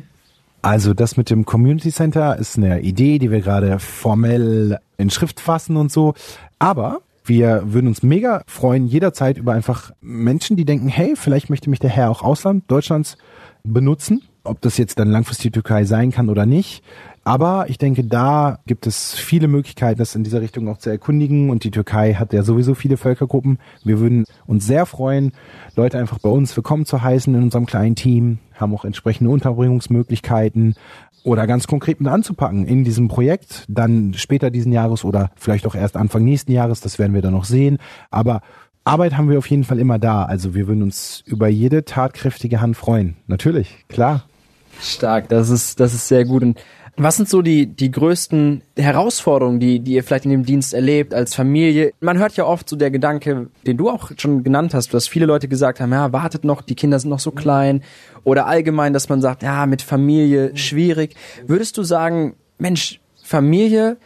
Also das mit dem Community Center ist eine Idee, die wir gerade formell in Schrift fassen und so. Aber wir würden uns mega freuen jederzeit über einfach Menschen, die denken, hey, vielleicht möchte mich der Herr auch Ausland Deutschlands benutzen. Ob das jetzt dann langfristig Türkei sein kann oder nicht. Aber ich denke, da gibt es viele Möglichkeiten, das in dieser Richtung auch zu erkundigen. Und die Türkei hat ja sowieso viele Völkergruppen. Wir würden uns sehr freuen, Leute einfach bei uns willkommen zu heißen in unserem kleinen Team, haben auch entsprechende Unterbringungsmöglichkeiten oder ganz konkret mit anzupacken in diesem Projekt, dann später diesen Jahres oder vielleicht auch erst Anfang nächsten Jahres, das werden wir dann noch sehen. Aber Arbeit haben wir auf jeden Fall immer da. Also wir würden uns über jede tatkräftige Hand freuen. Natürlich, klar. Stark, das ist, das ist sehr gut. Und was sind so die, die größten Herausforderungen, die, die ihr vielleicht in dem Dienst erlebt als Familie? Man hört ja oft so der Gedanke, den du auch schon genannt hast, dass viele Leute gesagt haben, ja, wartet noch, die Kinder sind noch so klein. Oder allgemein, dass man sagt, ja, mit Familie schwierig. Würdest du sagen, Mensch, Familie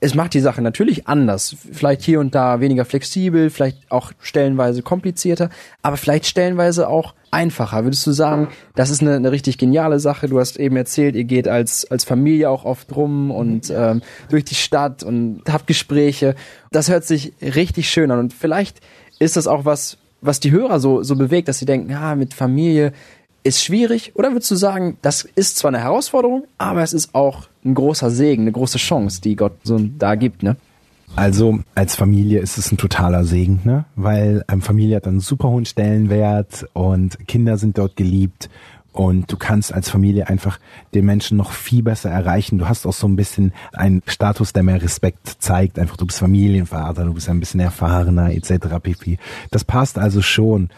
es macht die Sache natürlich anders. Vielleicht hier und da weniger flexibel, vielleicht auch stellenweise komplizierter, aber vielleicht stellenweise auch einfacher. Würdest du sagen, das ist eine, eine richtig geniale Sache? Du hast eben erzählt, ihr geht als, als Familie auch oft rum und ähm, durch die Stadt und habt Gespräche. Das hört sich richtig schön an und vielleicht ist das auch was, was die Hörer so, so bewegt, dass sie denken, ja, mit Familie ist schwierig? Oder würdest du sagen, das ist zwar eine Herausforderung, aber es ist auch ein großer Segen, eine große Chance, die Gott so da gibt, ne? Also als Familie ist es ein totaler Segen, ne? Weil ähm, Familie hat einen super hohen Stellenwert und Kinder sind dort geliebt und du kannst als Familie einfach den Menschen noch viel besser erreichen. Du hast auch so ein bisschen einen Status, der mehr Respekt zeigt. Einfach du bist Familienvater, du bist ein bisschen erfahrener etc. pp. Das passt also schon.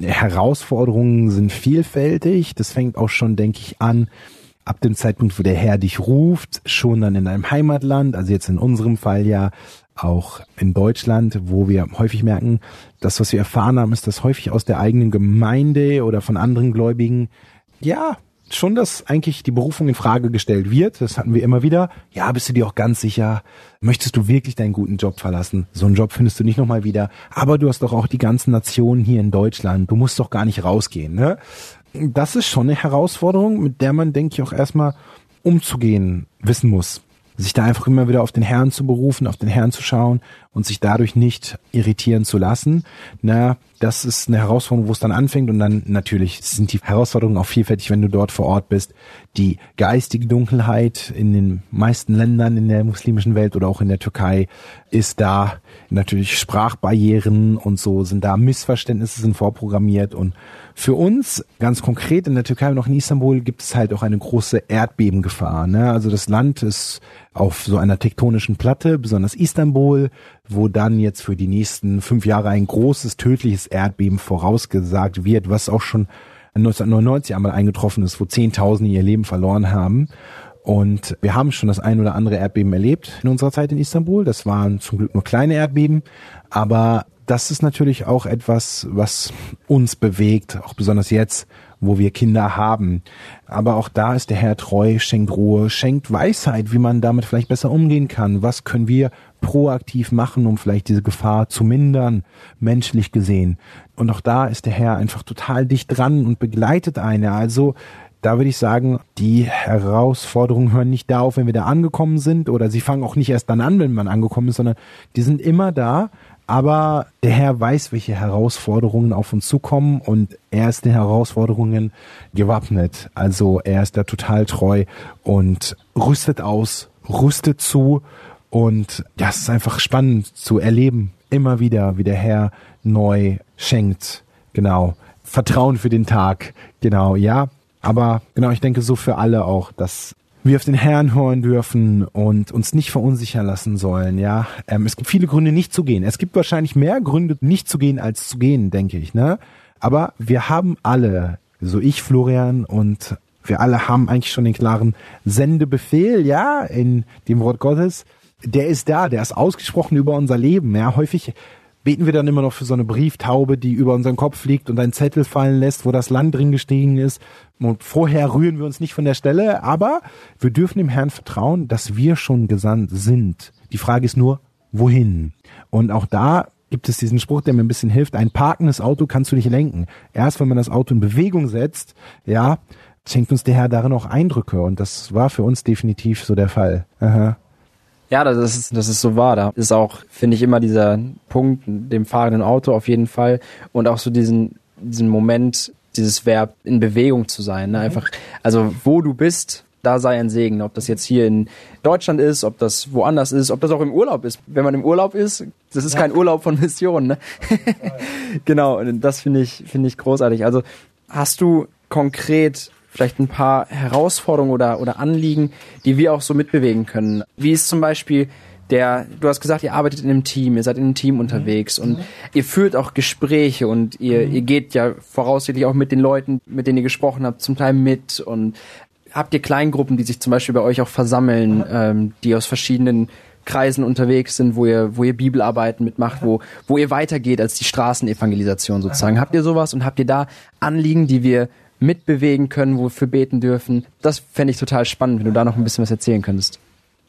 Herausforderungen sind vielfältig. Das fängt auch schon, denke ich, an ab dem Zeitpunkt, wo der Herr dich ruft, schon dann in deinem Heimatland, also jetzt in unserem Fall ja auch in Deutschland, wo wir häufig merken, das, was wir erfahren haben, ist, dass häufig aus der eigenen Gemeinde oder von anderen Gläubigen ja, schon, dass eigentlich die Berufung in Frage gestellt wird. Das hatten wir immer wieder. Ja, bist du dir auch ganz sicher? Möchtest du wirklich deinen guten Job verlassen? So einen Job findest du nicht nochmal wieder. Aber du hast doch auch die ganzen Nationen hier in Deutschland. Du musst doch gar nicht rausgehen. Ne? Das ist schon eine Herausforderung, mit der man, denke ich, auch erstmal umzugehen wissen muss sich da einfach immer wieder auf den Herrn zu berufen, auf den Herrn zu schauen und sich dadurch nicht irritieren zu lassen. Na, das ist eine Herausforderung, wo es dann anfängt und dann natürlich sind die Herausforderungen auch vielfältig, wenn du dort vor Ort bist. Die geistige Dunkelheit in den meisten Ländern in der muslimischen Welt oder auch in der Türkei ist da. Natürlich Sprachbarrieren und so sind da Missverständnisse sind vorprogrammiert und für uns, ganz konkret in der Türkei und auch in Istanbul, gibt es halt auch eine große Erdbebengefahr. Ne? Also das Land ist auf so einer tektonischen Platte, besonders Istanbul, wo dann jetzt für die nächsten fünf Jahre ein großes tödliches Erdbeben vorausgesagt wird, was auch schon 1999 einmal eingetroffen ist, wo Zehntausende ihr Leben verloren haben. Und wir haben schon das ein oder andere Erdbeben erlebt in unserer Zeit in Istanbul. Das waren zum Glück nur kleine Erdbeben, aber das ist natürlich auch etwas, was uns bewegt, auch besonders jetzt, wo wir Kinder haben. Aber auch da ist der Herr treu, schenkt Ruhe, schenkt Weisheit, wie man damit vielleicht besser umgehen kann. Was können wir proaktiv machen, um vielleicht diese Gefahr zu mindern, menschlich gesehen. Und auch da ist der Herr einfach total dicht dran und begleitet eine. Also da würde ich sagen, die Herausforderungen hören nicht da auf, wenn wir da angekommen sind oder sie fangen auch nicht erst dann an, wenn man angekommen ist, sondern die sind immer da aber der Herr weiß, welche Herausforderungen auf uns zukommen und er ist den Herausforderungen gewappnet. Also er ist da total treu und rüstet aus, rüstet zu und ja, es ist einfach spannend zu erleben, immer wieder, wie der Herr neu schenkt. Genau. Vertrauen für den Tag. Genau, ja. Aber genau, ich denke so für alle auch, dass wir auf den Herrn hören dürfen und uns nicht verunsichern lassen sollen. Ja, ähm, es gibt viele Gründe, nicht zu gehen. Es gibt wahrscheinlich mehr Gründe, nicht zu gehen, als zu gehen, denke ich. Ne? Aber wir haben alle, so ich, Florian und wir alle haben eigentlich schon den klaren Sendebefehl, ja, in dem Wort Gottes. Der ist da, der ist ausgesprochen über unser Leben. Ja, häufig beten wir dann immer noch für so eine Brieftaube, die über unseren Kopf fliegt und einen Zettel fallen lässt, wo das Land drin gestiegen ist. Und vorher rühren wir uns nicht von der Stelle, aber wir dürfen dem Herrn vertrauen, dass wir schon gesandt sind. Die Frage ist nur, wohin? Und auch da gibt es diesen Spruch, der mir ein bisschen hilft. Ein parkendes Auto kannst du nicht lenken. Erst wenn man das Auto in Bewegung setzt, ja, schenkt uns der Herr darin auch Eindrücke. Und das war für uns definitiv so der Fall. Aha. Ja, das ist, das ist so wahr. Da ist auch, finde ich, immer dieser Punkt, dem fahrenden Auto auf jeden Fall und auch so diesen, diesen Moment, dieses Verb in Bewegung zu sein. Ne? Einfach, also wo du bist, da sei ein Segen. Ob das jetzt hier in Deutschland ist, ob das woanders ist, ob das auch im Urlaub ist. Wenn man im Urlaub ist, das ist ja. kein Urlaub von Mission. Ne? (laughs) genau, und das finde ich, finde ich großartig. Also hast du konkret vielleicht ein paar Herausforderungen oder, oder Anliegen, die wir auch so mitbewegen können. Wie ist zum Beispiel der, du hast gesagt, ihr arbeitet in einem Team, ihr seid in einem Team unterwegs und ihr führt auch Gespräche und ihr, ihr geht ja voraussichtlich auch mit den Leuten, mit denen ihr gesprochen habt, zum Teil mit und habt ihr Kleingruppen, die sich zum Beispiel bei euch auch versammeln, ähm, die aus verschiedenen Kreisen unterwegs sind, wo ihr, wo ihr Bibelarbeiten mitmacht, wo, wo ihr weitergeht als die Straßenevangelisation sozusagen. Habt ihr sowas und habt ihr da Anliegen, die wir mitbewegen können, wofür beten dürfen. Das fände ich total spannend, wenn du da noch ein bisschen was erzählen könntest.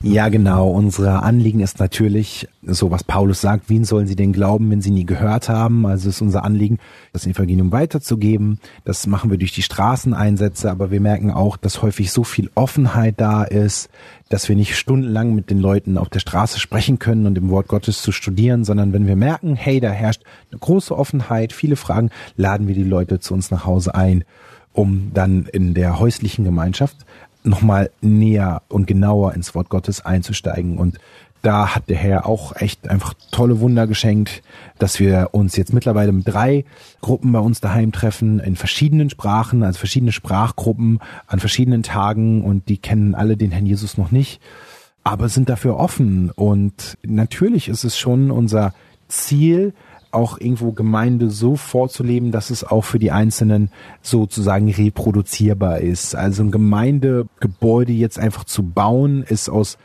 Ja, genau. Unser Anliegen ist natürlich, so was Paulus sagt, wen sollen sie denn glauben, wenn sie nie gehört haben? Also ist unser Anliegen, das Evangelium weiterzugeben. Das machen wir durch die Straßeneinsätze, aber wir merken auch, dass häufig so viel Offenheit da ist, dass wir nicht stundenlang mit den Leuten auf der Straße sprechen können und im Wort Gottes zu studieren, sondern wenn wir merken, hey, da herrscht eine große Offenheit, viele Fragen, laden wir die Leute zu uns nach Hause ein um dann in der häuslichen Gemeinschaft nochmal näher und genauer ins Wort Gottes einzusteigen. Und da hat der Herr auch echt einfach tolle Wunder geschenkt, dass wir uns jetzt mittlerweile mit drei Gruppen bei uns daheim treffen, in verschiedenen Sprachen, also verschiedene Sprachgruppen an verschiedenen Tagen und die kennen alle den Herrn Jesus noch nicht, aber sind dafür offen. Und natürlich ist es schon unser Ziel, auch irgendwo Gemeinde so vorzuleben, dass es auch für die Einzelnen sozusagen reproduzierbar ist. Also ein Gemeindegebäude jetzt einfach zu bauen, ist aus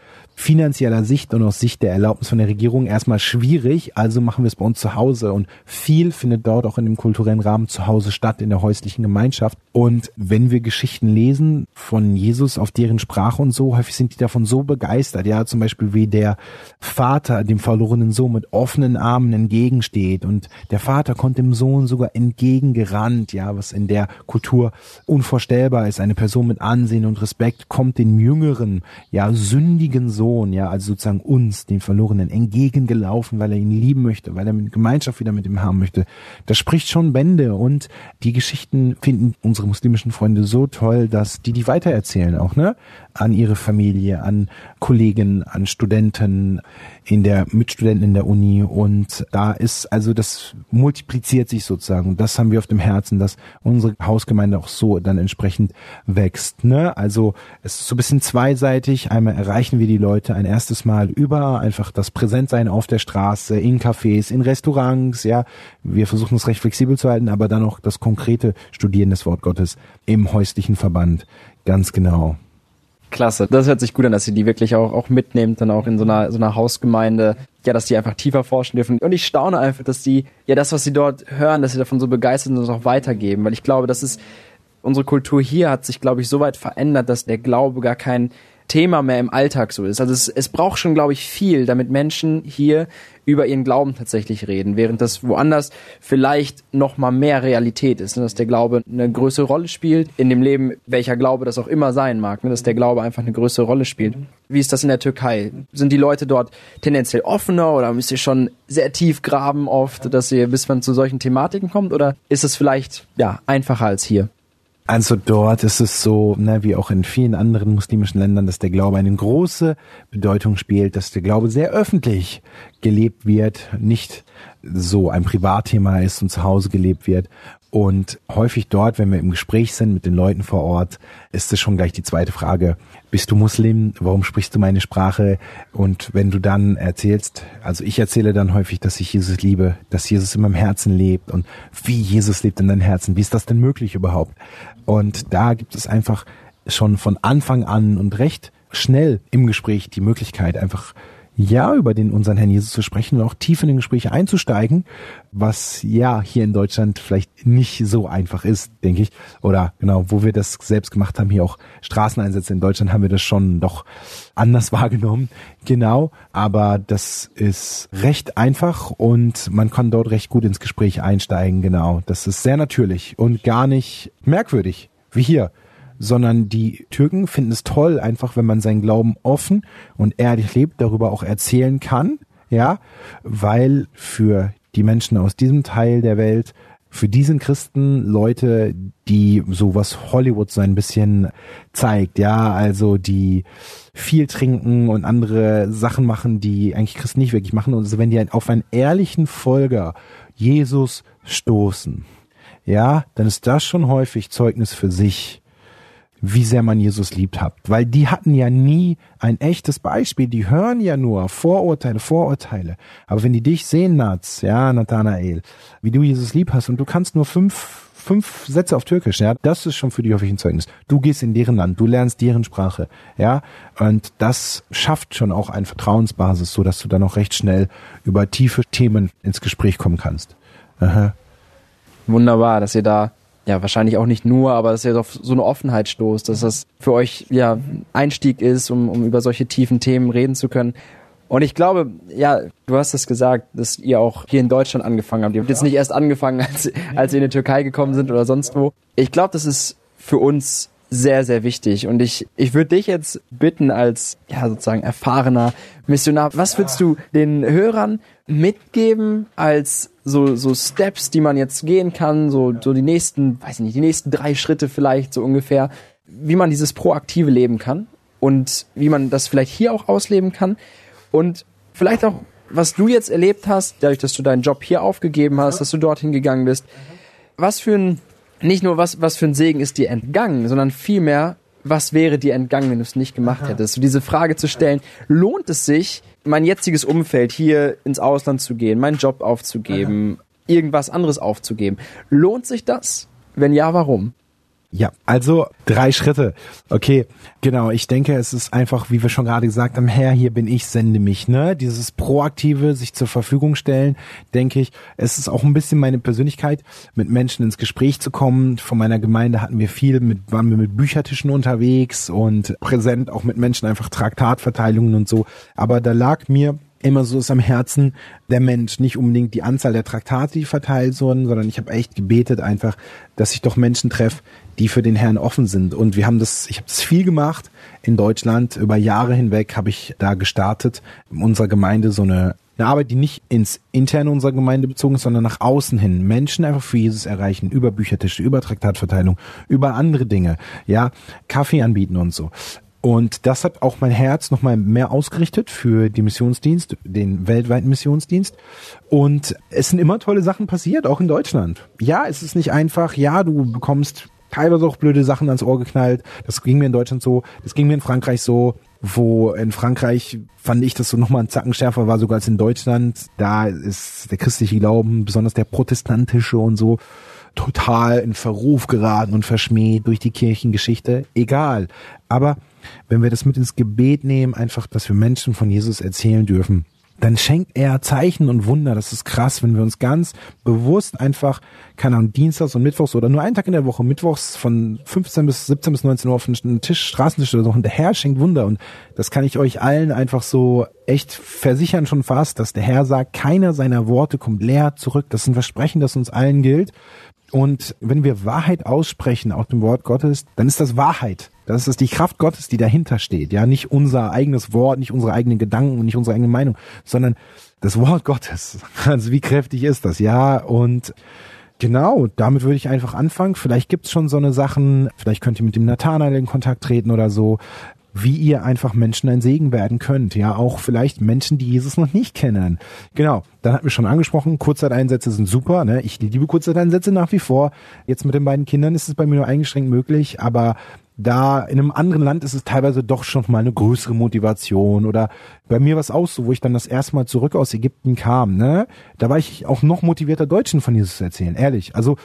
finanzieller Sicht und aus Sicht der Erlaubnis von der Regierung erstmal schwierig, also machen wir es bei uns zu Hause. Und viel findet dort auch in dem kulturellen Rahmen zu Hause statt, in der häuslichen Gemeinschaft. Und wenn wir Geschichten lesen von Jesus auf deren Sprache und so, häufig sind die davon so begeistert, ja, zum Beispiel wie der Vater dem verlorenen Sohn mit offenen Armen entgegensteht. Und der Vater konnte dem Sohn sogar entgegengerannt, ja, was in der Kultur unvorstellbar ist. Eine Person mit Ansehen und Respekt kommt den jüngeren, ja, sündigen Sohn Sohn, ja, also sozusagen uns, den Verlorenen, entgegengelaufen, weil er ihn lieben möchte, weil er eine Gemeinschaft wieder mit ihm haben möchte. Das spricht schon Bände und die Geschichten finden unsere muslimischen Freunde so toll, dass die die weitererzählen auch, ne? An ihre Familie, an Kollegen, an Studenten, in der Mitstudenten in der Uni und da ist also das multipliziert sich sozusagen und das haben wir auf dem Herzen, dass unsere Hausgemeinde auch so dann entsprechend wächst. Ne? Also es ist so ein bisschen zweiseitig. Einmal erreichen wir die Leute ein erstes Mal über einfach das Präsentsein auf der Straße, in Cafés, in Restaurants. Ja, wir versuchen es recht flexibel zu halten, aber dann auch das konkrete Studieren des Wort Gottes im häuslichen Verband. Ganz genau. Klasse. Das hört sich gut an, dass ihr die wirklich auch, auch mitnehmt, dann auch in so einer, so einer Hausgemeinde. Ja, dass die einfach tiefer forschen dürfen. Und ich staune einfach, dass die, ja, das, was sie dort hören, dass sie davon so begeistert sind und das auch weitergeben. Weil ich glaube, das ist, unsere Kultur hier hat sich, glaube ich, so weit verändert, dass der Glaube gar kein Thema mehr im Alltag so ist. Also es, es braucht schon, glaube ich, viel, damit Menschen hier über ihren Glauben tatsächlich reden, während das woanders vielleicht noch mal mehr Realität ist, ne? dass der Glaube eine größere Rolle spielt in dem Leben, welcher Glaube das auch immer sein mag, ne? dass der Glaube einfach eine größere Rolle spielt. Wie ist das in der Türkei? Sind die Leute dort tendenziell offener oder müsst ihr schon sehr tief graben oft, dass ihr bis man zu solchen Thematiken kommt oder ist es vielleicht ja einfacher als hier? Also dort ist es so, ne, wie auch in vielen anderen muslimischen Ländern, dass der Glaube eine große Bedeutung spielt, dass der Glaube sehr öffentlich gelebt wird, nicht so ein Privatthema ist und zu Hause gelebt wird. Und häufig dort, wenn wir im Gespräch sind mit den Leuten vor Ort, ist es schon gleich die zweite Frage, bist du Muslim? Warum sprichst du meine Sprache? Und wenn du dann erzählst, also ich erzähle dann häufig, dass ich Jesus liebe, dass Jesus in meinem Herzen lebt und wie Jesus lebt in deinem Herzen, wie ist das denn möglich überhaupt? Und da gibt es einfach schon von Anfang an und recht schnell im Gespräch die Möglichkeit, einfach ja über den unseren Herrn Jesus zu sprechen und auch tief in den Gespräche einzusteigen, was ja hier in Deutschland vielleicht nicht so einfach ist, denke ich. Oder genau, wo wir das selbst gemacht haben, hier auch Straßeneinsätze in Deutschland, haben wir das schon doch anders (laughs) wahrgenommen. Genau, aber das ist recht einfach und man kann dort recht gut ins Gespräch einsteigen, genau. Das ist sehr natürlich und gar nicht merkwürdig, wie hier sondern die Türken finden es toll, einfach wenn man seinen Glauben offen und ehrlich lebt, darüber auch erzählen kann, ja, weil für die Menschen aus diesem Teil der Welt, für diesen Christen Leute, die so was Hollywood so ein bisschen zeigt, ja, also die viel trinken und andere Sachen machen, die eigentlich Christen nicht wirklich machen. Und also wenn die auf einen ehrlichen Folger Jesus stoßen, ja, dann ist das schon häufig Zeugnis für sich wie sehr man Jesus liebt habt. Weil die hatten ja nie ein echtes Beispiel. Die hören ja nur Vorurteile, Vorurteile. Aber wenn die dich sehen, Nats, ja, Nathanael, wie du Jesus lieb hast und du kannst nur fünf, fünf Sätze auf Türkisch, ja, das ist schon für die häufig ein Zeugnis. Du gehst in deren Land, du lernst deren Sprache, ja, und das schafft schon auch eine Vertrauensbasis, so dass du dann auch recht schnell über tiefe Themen ins Gespräch kommen kannst. Aha. Wunderbar, dass ihr da ja, wahrscheinlich auch nicht nur, aber dass ihr auf so eine Offenheit stoßt, dass das für euch ja Einstieg ist, um, um über solche tiefen Themen reden zu können. Und ich glaube, ja, du hast es gesagt, dass ihr auch hier in Deutschland angefangen habt. Ihr habt jetzt nicht erst angefangen, (laughs) als, als ihr in die Türkei gekommen sind oder sonst wo. Ich glaube, das ist für uns sehr, sehr wichtig. Und ich, ich würde dich jetzt bitten als, ja, sozusagen erfahrener Missionar, was würdest du den Hörern mitgeben als so, so Steps, die man jetzt gehen kann, so, so die nächsten, weiß ich nicht, die nächsten drei Schritte vielleicht so ungefähr, wie man dieses proaktive Leben kann und wie man das vielleicht hier auch ausleben kann. Und vielleicht auch, was du jetzt erlebt hast, dadurch, dass du deinen Job hier aufgegeben hast, dass du dorthin gegangen bist, was für ein nicht nur was, was für ein Segen ist dir entgangen, sondern vielmehr, was wäre dir entgangen, wenn du es nicht gemacht hättest? So diese Frage zu stellen, lohnt es sich, mein jetziges Umfeld hier ins Ausland zu gehen, meinen Job aufzugeben, Aha. irgendwas anderes aufzugeben? Lohnt sich das? Wenn ja, warum? Ja, also drei Schritte. Okay, genau. Ich denke, es ist einfach, wie wir schon gerade gesagt haben, Herr, hier bin ich, sende mich. Ne, dieses proaktive, sich zur Verfügung stellen, denke ich, es ist auch ein bisschen meine Persönlichkeit, mit Menschen ins Gespräch zu kommen. Von meiner Gemeinde hatten wir viel, mit waren wir mit Büchertischen unterwegs und präsent auch mit Menschen einfach Traktatverteilungen und so. Aber da lag mir immer so ist am Herzen der Mensch, nicht unbedingt die Anzahl der Traktate, die verteilt wurden, sondern ich habe echt gebetet einfach, dass ich doch Menschen treffe, die für den Herrn offen sind. Und wir haben das, ich habe das viel gemacht in Deutschland. Über Jahre hinweg habe ich da gestartet, in unserer Gemeinde so eine eine Arbeit, die nicht ins Interne unserer Gemeinde bezogen ist, sondern nach außen hin. Menschen einfach für Jesus erreichen, über Büchertische, über Traktatverteilung, über andere Dinge, ja, Kaffee anbieten und so. Und das hat auch mein Herz nochmal mehr ausgerichtet für die Missionsdienst, den weltweiten Missionsdienst. Und es sind immer tolle Sachen passiert, auch in Deutschland. Ja, es ist nicht einfach, ja, du bekommst teilweise auch blöde Sachen ans Ohr geknallt. Das ging mir in Deutschland so, das ging mir in Frankreich so, wo in Frankreich fand ich, dass so nochmal ein Zacken schärfer war, sogar als in Deutschland. Da ist der christliche Glauben, besonders der protestantische und so, total in Verruf geraten und verschmäht durch die Kirchengeschichte. Egal. Aber wenn wir das mit ins Gebet nehmen, einfach, dass wir Menschen von Jesus erzählen dürfen, dann schenkt er Zeichen und Wunder. Das ist krass, wenn wir uns ganz bewusst einfach, keine Ahnung, Dienstags und Mittwochs oder nur einen Tag in der Woche, Mittwochs von 15 bis 17 bis 19 Uhr auf einen Tisch, Straßentisch oder so, und der Herr schenkt Wunder. Und das kann ich euch allen einfach so echt versichern schon fast, dass der Herr sagt, keiner seiner Worte kommt leer zurück. Das ist ein Versprechen, das uns allen gilt. Und wenn wir Wahrheit aussprechen aus dem Wort Gottes, dann ist das Wahrheit. Das ist die Kraft Gottes, die dahinter steht. Ja, nicht unser eigenes Wort, nicht unsere eigenen Gedanken und nicht unsere eigene Meinung, sondern das Wort Gottes. (laughs) Also wie kräftig ist das? Ja, und Genau, damit würde ich einfach anfangen. Vielleicht gibt's schon so eine Sachen, vielleicht könnt ihr mit dem Nathanael in Kontakt treten oder so wie ihr einfach Menschen ein Segen werden könnt. Ja, auch vielleicht Menschen, die Jesus noch nicht kennen. Genau. Dann hatten wir schon angesprochen, Kurzzeiteinsätze sind super. Ne? Ich liebe Kurzzeiteinsätze nach wie vor. Jetzt mit den beiden Kindern ist es bei mir nur eingeschränkt möglich, aber da in einem anderen Land ist es teilweise doch schon mal eine größere Motivation. Oder bei mir war es auch so, wo ich dann das erste Mal zurück aus Ägypten kam, ne, da war ich auch noch motivierter Deutschen von Jesus zu erzählen, ehrlich. Also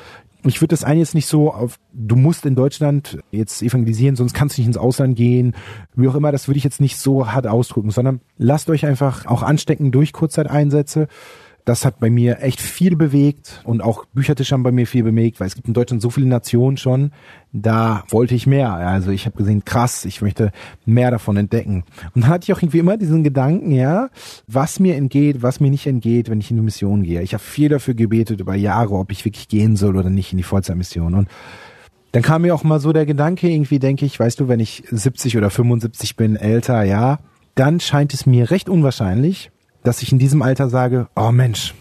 ich würde das einen jetzt nicht so auf, du musst in Deutschland jetzt evangelisieren, sonst kannst du nicht ins Ausland gehen, wie auch immer, das würde ich jetzt nicht so hart ausdrücken, sondern lasst euch einfach auch anstecken durch Kurzzeiteinsätze das hat bei mir echt viel bewegt und auch Büchertisch haben bei mir viel bewegt, weil es gibt in Deutschland so viele Nationen schon. Da wollte ich mehr. Also ich habe gesehen, krass, ich möchte mehr davon entdecken. Und dann hatte ich auch irgendwie immer diesen Gedanken, ja, was mir entgeht, was mir nicht entgeht, wenn ich in die Mission gehe. Ich habe viel dafür gebetet über Jahre, ob ich wirklich gehen soll oder nicht in die Vollzeitmission. Und dann kam mir auch mal so der Gedanke, irgendwie denke ich, weißt du, wenn ich 70 oder 75 bin, älter, ja, dann scheint es mir recht unwahrscheinlich, dass ich in diesem Alter sage, oh Mensch,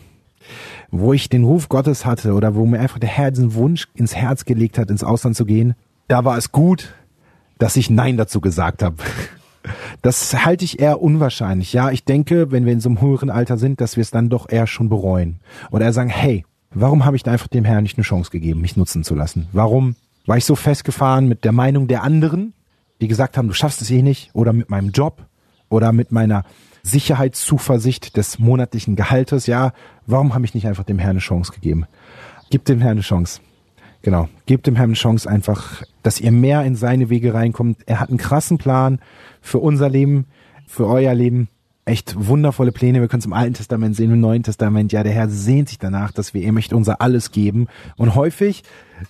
wo ich den Ruf Gottes hatte oder wo mir einfach der Herr diesen Wunsch ins Herz gelegt hat, ins Ausland zu gehen, da war es gut, dass ich Nein dazu gesagt habe. (laughs) Das halte ich eher unwahrscheinlich. Ja, ich denke, wenn wir in so einem höheren Alter sind, dass wir es dann doch eher schon bereuen. Oder sagen, hey, warum habe ich da einfach dem Herrn nicht eine Chance gegeben, mich nutzen zu lassen? Warum war ich so festgefahren mit der Meinung der anderen, die gesagt haben, du schaffst es eh nicht, oder mit meinem Job, oder mit meiner Sicherheitszuversicht des monatlichen Gehaltes. Ja, warum habe ich nicht einfach dem Herrn eine Chance gegeben? Gebt dem Herrn eine Chance. Genau. Gebt dem Herrn eine Chance einfach, dass ihr mehr in seine Wege reinkommt. Er hat einen krassen Plan für unser Leben, für euer Leben. Echt wundervolle Pläne. Wir können es im Alten Testament sehen, im Neuen Testament. Ja, der Herr sehnt sich danach, dass wir ihm echt unser Alles geben. Und häufig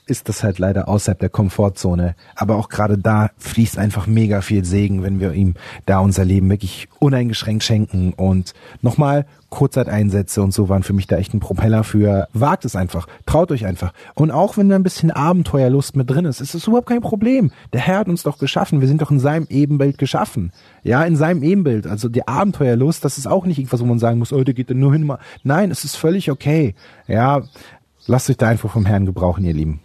ist das halt leider außerhalb der Komfortzone. Aber auch gerade da fließt einfach mega viel Segen, wenn wir ihm da unser Leben wirklich uneingeschränkt schenken. Und nochmal, Kurzzeiteinsätze und so waren für mich da echt ein Propeller für, wagt es einfach, traut euch einfach. Und auch wenn da ein bisschen Abenteuerlust mit drin ist, ist es überhaupt kein Problem. Der Herr hat uns doch geschaffen, wir sind doch in seinem Ebenbild geschaffen. Ja, in seinem Ebenbild. Also die Abenteuerlust, das ist auch nicht irgendwas, wo man sagen muss, oh, der geht da nur hin. Nein, es ist völlig okay. Ja, lasst euch da einfach vom Herrn gebrauchen, ihr Lieben.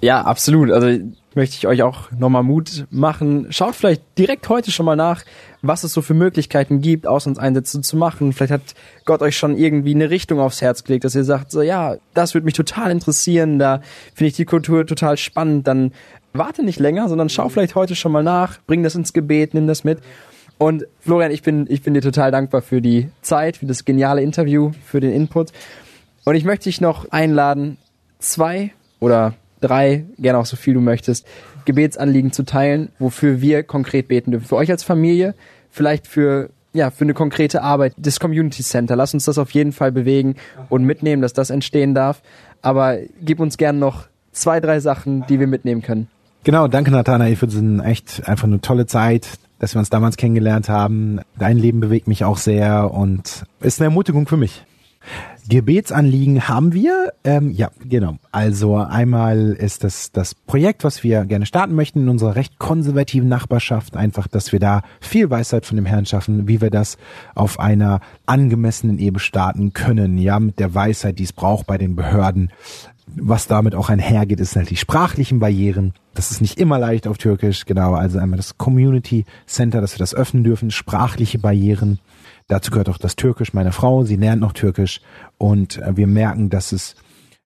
Ja, absolut. Also möchte ich euch auch nochmal Mut machen. Schaut vielleicht direkt heute schon mal nach, was es so für Möglichkeiten gibt, Auslandseinsätze zu machen. Vielleicht hat Gott euch schon irgendwie eine Richtung aufs Herz gelegt, dass ihr sagt, so ja, das würde mich total interessieren, da finde ich die Kultur total spannend. Dann warte nicht länger, sondern schau vielleicht heute schon mal nach, bring das ins Gebet, nimm das mit. Und Florian, ich bin, ich bin dir total dankbar für die Zeit, für das geniale Interview, für den Input. Und ich möchte dich noch einladen, zwei oder drei, gerne auch so viel du möchtest, Gebetsanliegen zu teilen, wofür wir konkret beten dürfen. Für euch als Familie, vielleicht für ja, für eine konkrete Arbeit des Community Center. Lass uns das auf jeden Fall bewegen und mitnehmen, dass das entstehen darf. Aber gib uns gern noch zwei, drei Sachen, die wir mitnehmen können. Genau, danke Nathanael für diesen echt einfach eine tolle Zeit, dass wir uns damals kennengelernt haben. Dein Leben bewegt mich auch sehr und ist eine Ermutigung für mich. Gebetsanliegen haben wir. Ähm, ja, genau. Also einmal ist das das Projekt, was wir gerne starten möchten in unserer recht konservativen Nachbarschaft. Einfach, dass wir da viel Weisheit von dem Herrn schaffen, wie wir das auf einer angemessenen Ebene starten können. Ja, mit der Weisheit, die es braucht bei den Behörden. Was damit auch einhergeht, ist halt die sprachlichen Barrieren. Das ist nicht immer leicht auf Türkisch. Genau. Also einmal das Community Center, dass wir das öffnen dürfen. Sprachliche Barrieren Dazu gehört auch das Türkisch meiner Frau. Sie lernt noch Türkisch und äh, wir merken, dass es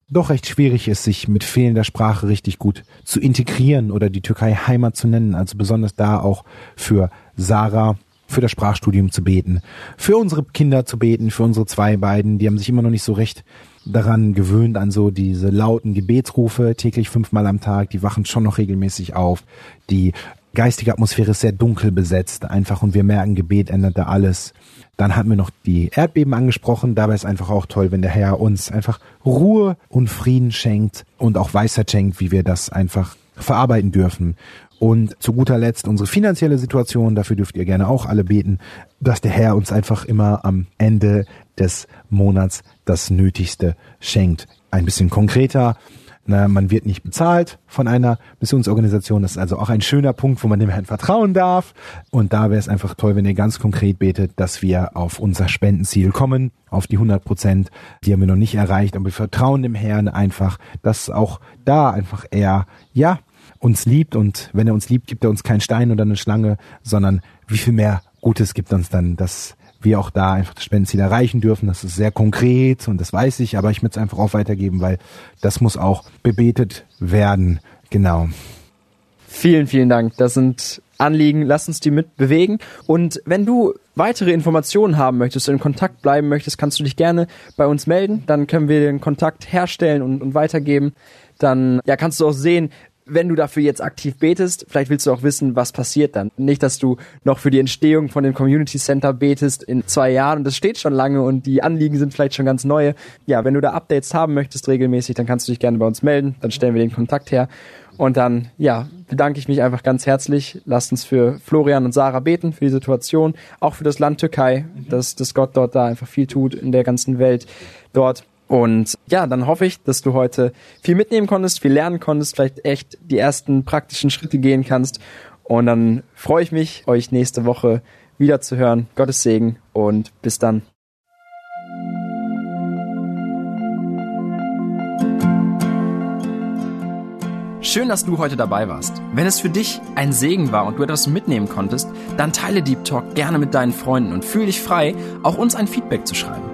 doch recht schwierig ist, sich mit fehlender Sprache richtig gut zu integrieren oder die Türkei Heimat zu nennen. Also besonders da auch für Sarah, für das Sprachstudium zu beten, für unsere Kinder zu beten, für unsere zwei beiden. Die haben sich immer noch nicht so recht daran gewöhnt, an so diese lauten Gebetsrufe täglich fünfmal am Tag. Die wachen schon noch regelmäßig auf. Die geistige Atmosphäre ist sehr dunkel besetzt einfach und wir merken, Gebet ändert da alles. Dann hatten wir noch die Erdbeben angesprochen. Dabei ist einfach auch toll, wenn der Herr uns einfach Ruhe und Frieden schenkt und auch Weisheit schenkt, wie wir das einfach verarbeiten dürfen. Und zu guter Letzt unsere finanzielle Situation. Dafür dürft ihr gerne auch alle beten, dass der Herr uns einfach immer am Ende des Monats das Nötigste schenkt. Ein bisschen konkreter. Na, man wird nicht bezahlt von einer Missionsorganisation. Das ist also auch ein schöner Punkt, wo man dem Herrn vertrauen darf. Und da wäre es einfach toll, wenn ihr ganz konkret betet, dass wir auf unser Spendenziel kommen, auf die 100 Prozent. Die haben wir noch nicht erreicht, aber wir vertrauen dem Herrn einfach, dass auch da einfach er, ja, uns liebt. Und wenn er uns liebt, gibt er uns keinen Stein oder eine Schlange, sondern wie viel mehr Gutes gibt uns dann das wir auch da einfach das Spendenziel erreichen dürfen. Das ist sehr konkret und das weiß ich, aber ich möchte es einfach auch weitergeben, weil das muss auch bebetet werden. Genau. Vielen, vielen Dank. Das sind Anliegen. Lass uns die mit bewegen. Und wenn du weitere Informationen haben möchtest, in Kontakt bleiben möchtest, kannst du dich gerne bei uns melden. Dann können wir den Kontakt herstellen und, und weitergeben. Dann ja, kannst du auch sehen, wenn du dafür jetzt aktiv betest, vielleicht willst du auch wissen, was passiert dann. Nicht, dass du noch für die Entstehung von dem Community Center betest in zwei Jahren und das steht schon lange und die Anliegen sind vielleicht schon ganz neue. Ja, wenn du da Updates haben möchtest regelmäßig, dann kannst du dich gerne bei uns melden, dann stellen wir den Kontakt her. Und dann, ja, bedanke ich mich einfach ganz herzlich. Lasst uns für Florian und Sarah beten, für die Situation, auch für das Land Türkei, dass, dass Gott dort da einfach viel tut in der ganzen Welt dort. Und ja, dann hoffe ich, dass du heute viel mitnehmen konntest, viel lernen konntest, vielleicht echt die ersten praktischen Schritte gehen kannst. Und dann freue ich mich, euch nächste Woche wieder zu hören. Gottes Segen und bis dann. Schön, dass du heute dabei warst. Wenn es für dich ein Segen war und du etwas mitnehmen konntest, dann teile Deep Talk gerne mit deinen Freunden und fühle dich frei, auch uns ein Feedback zu schreiben.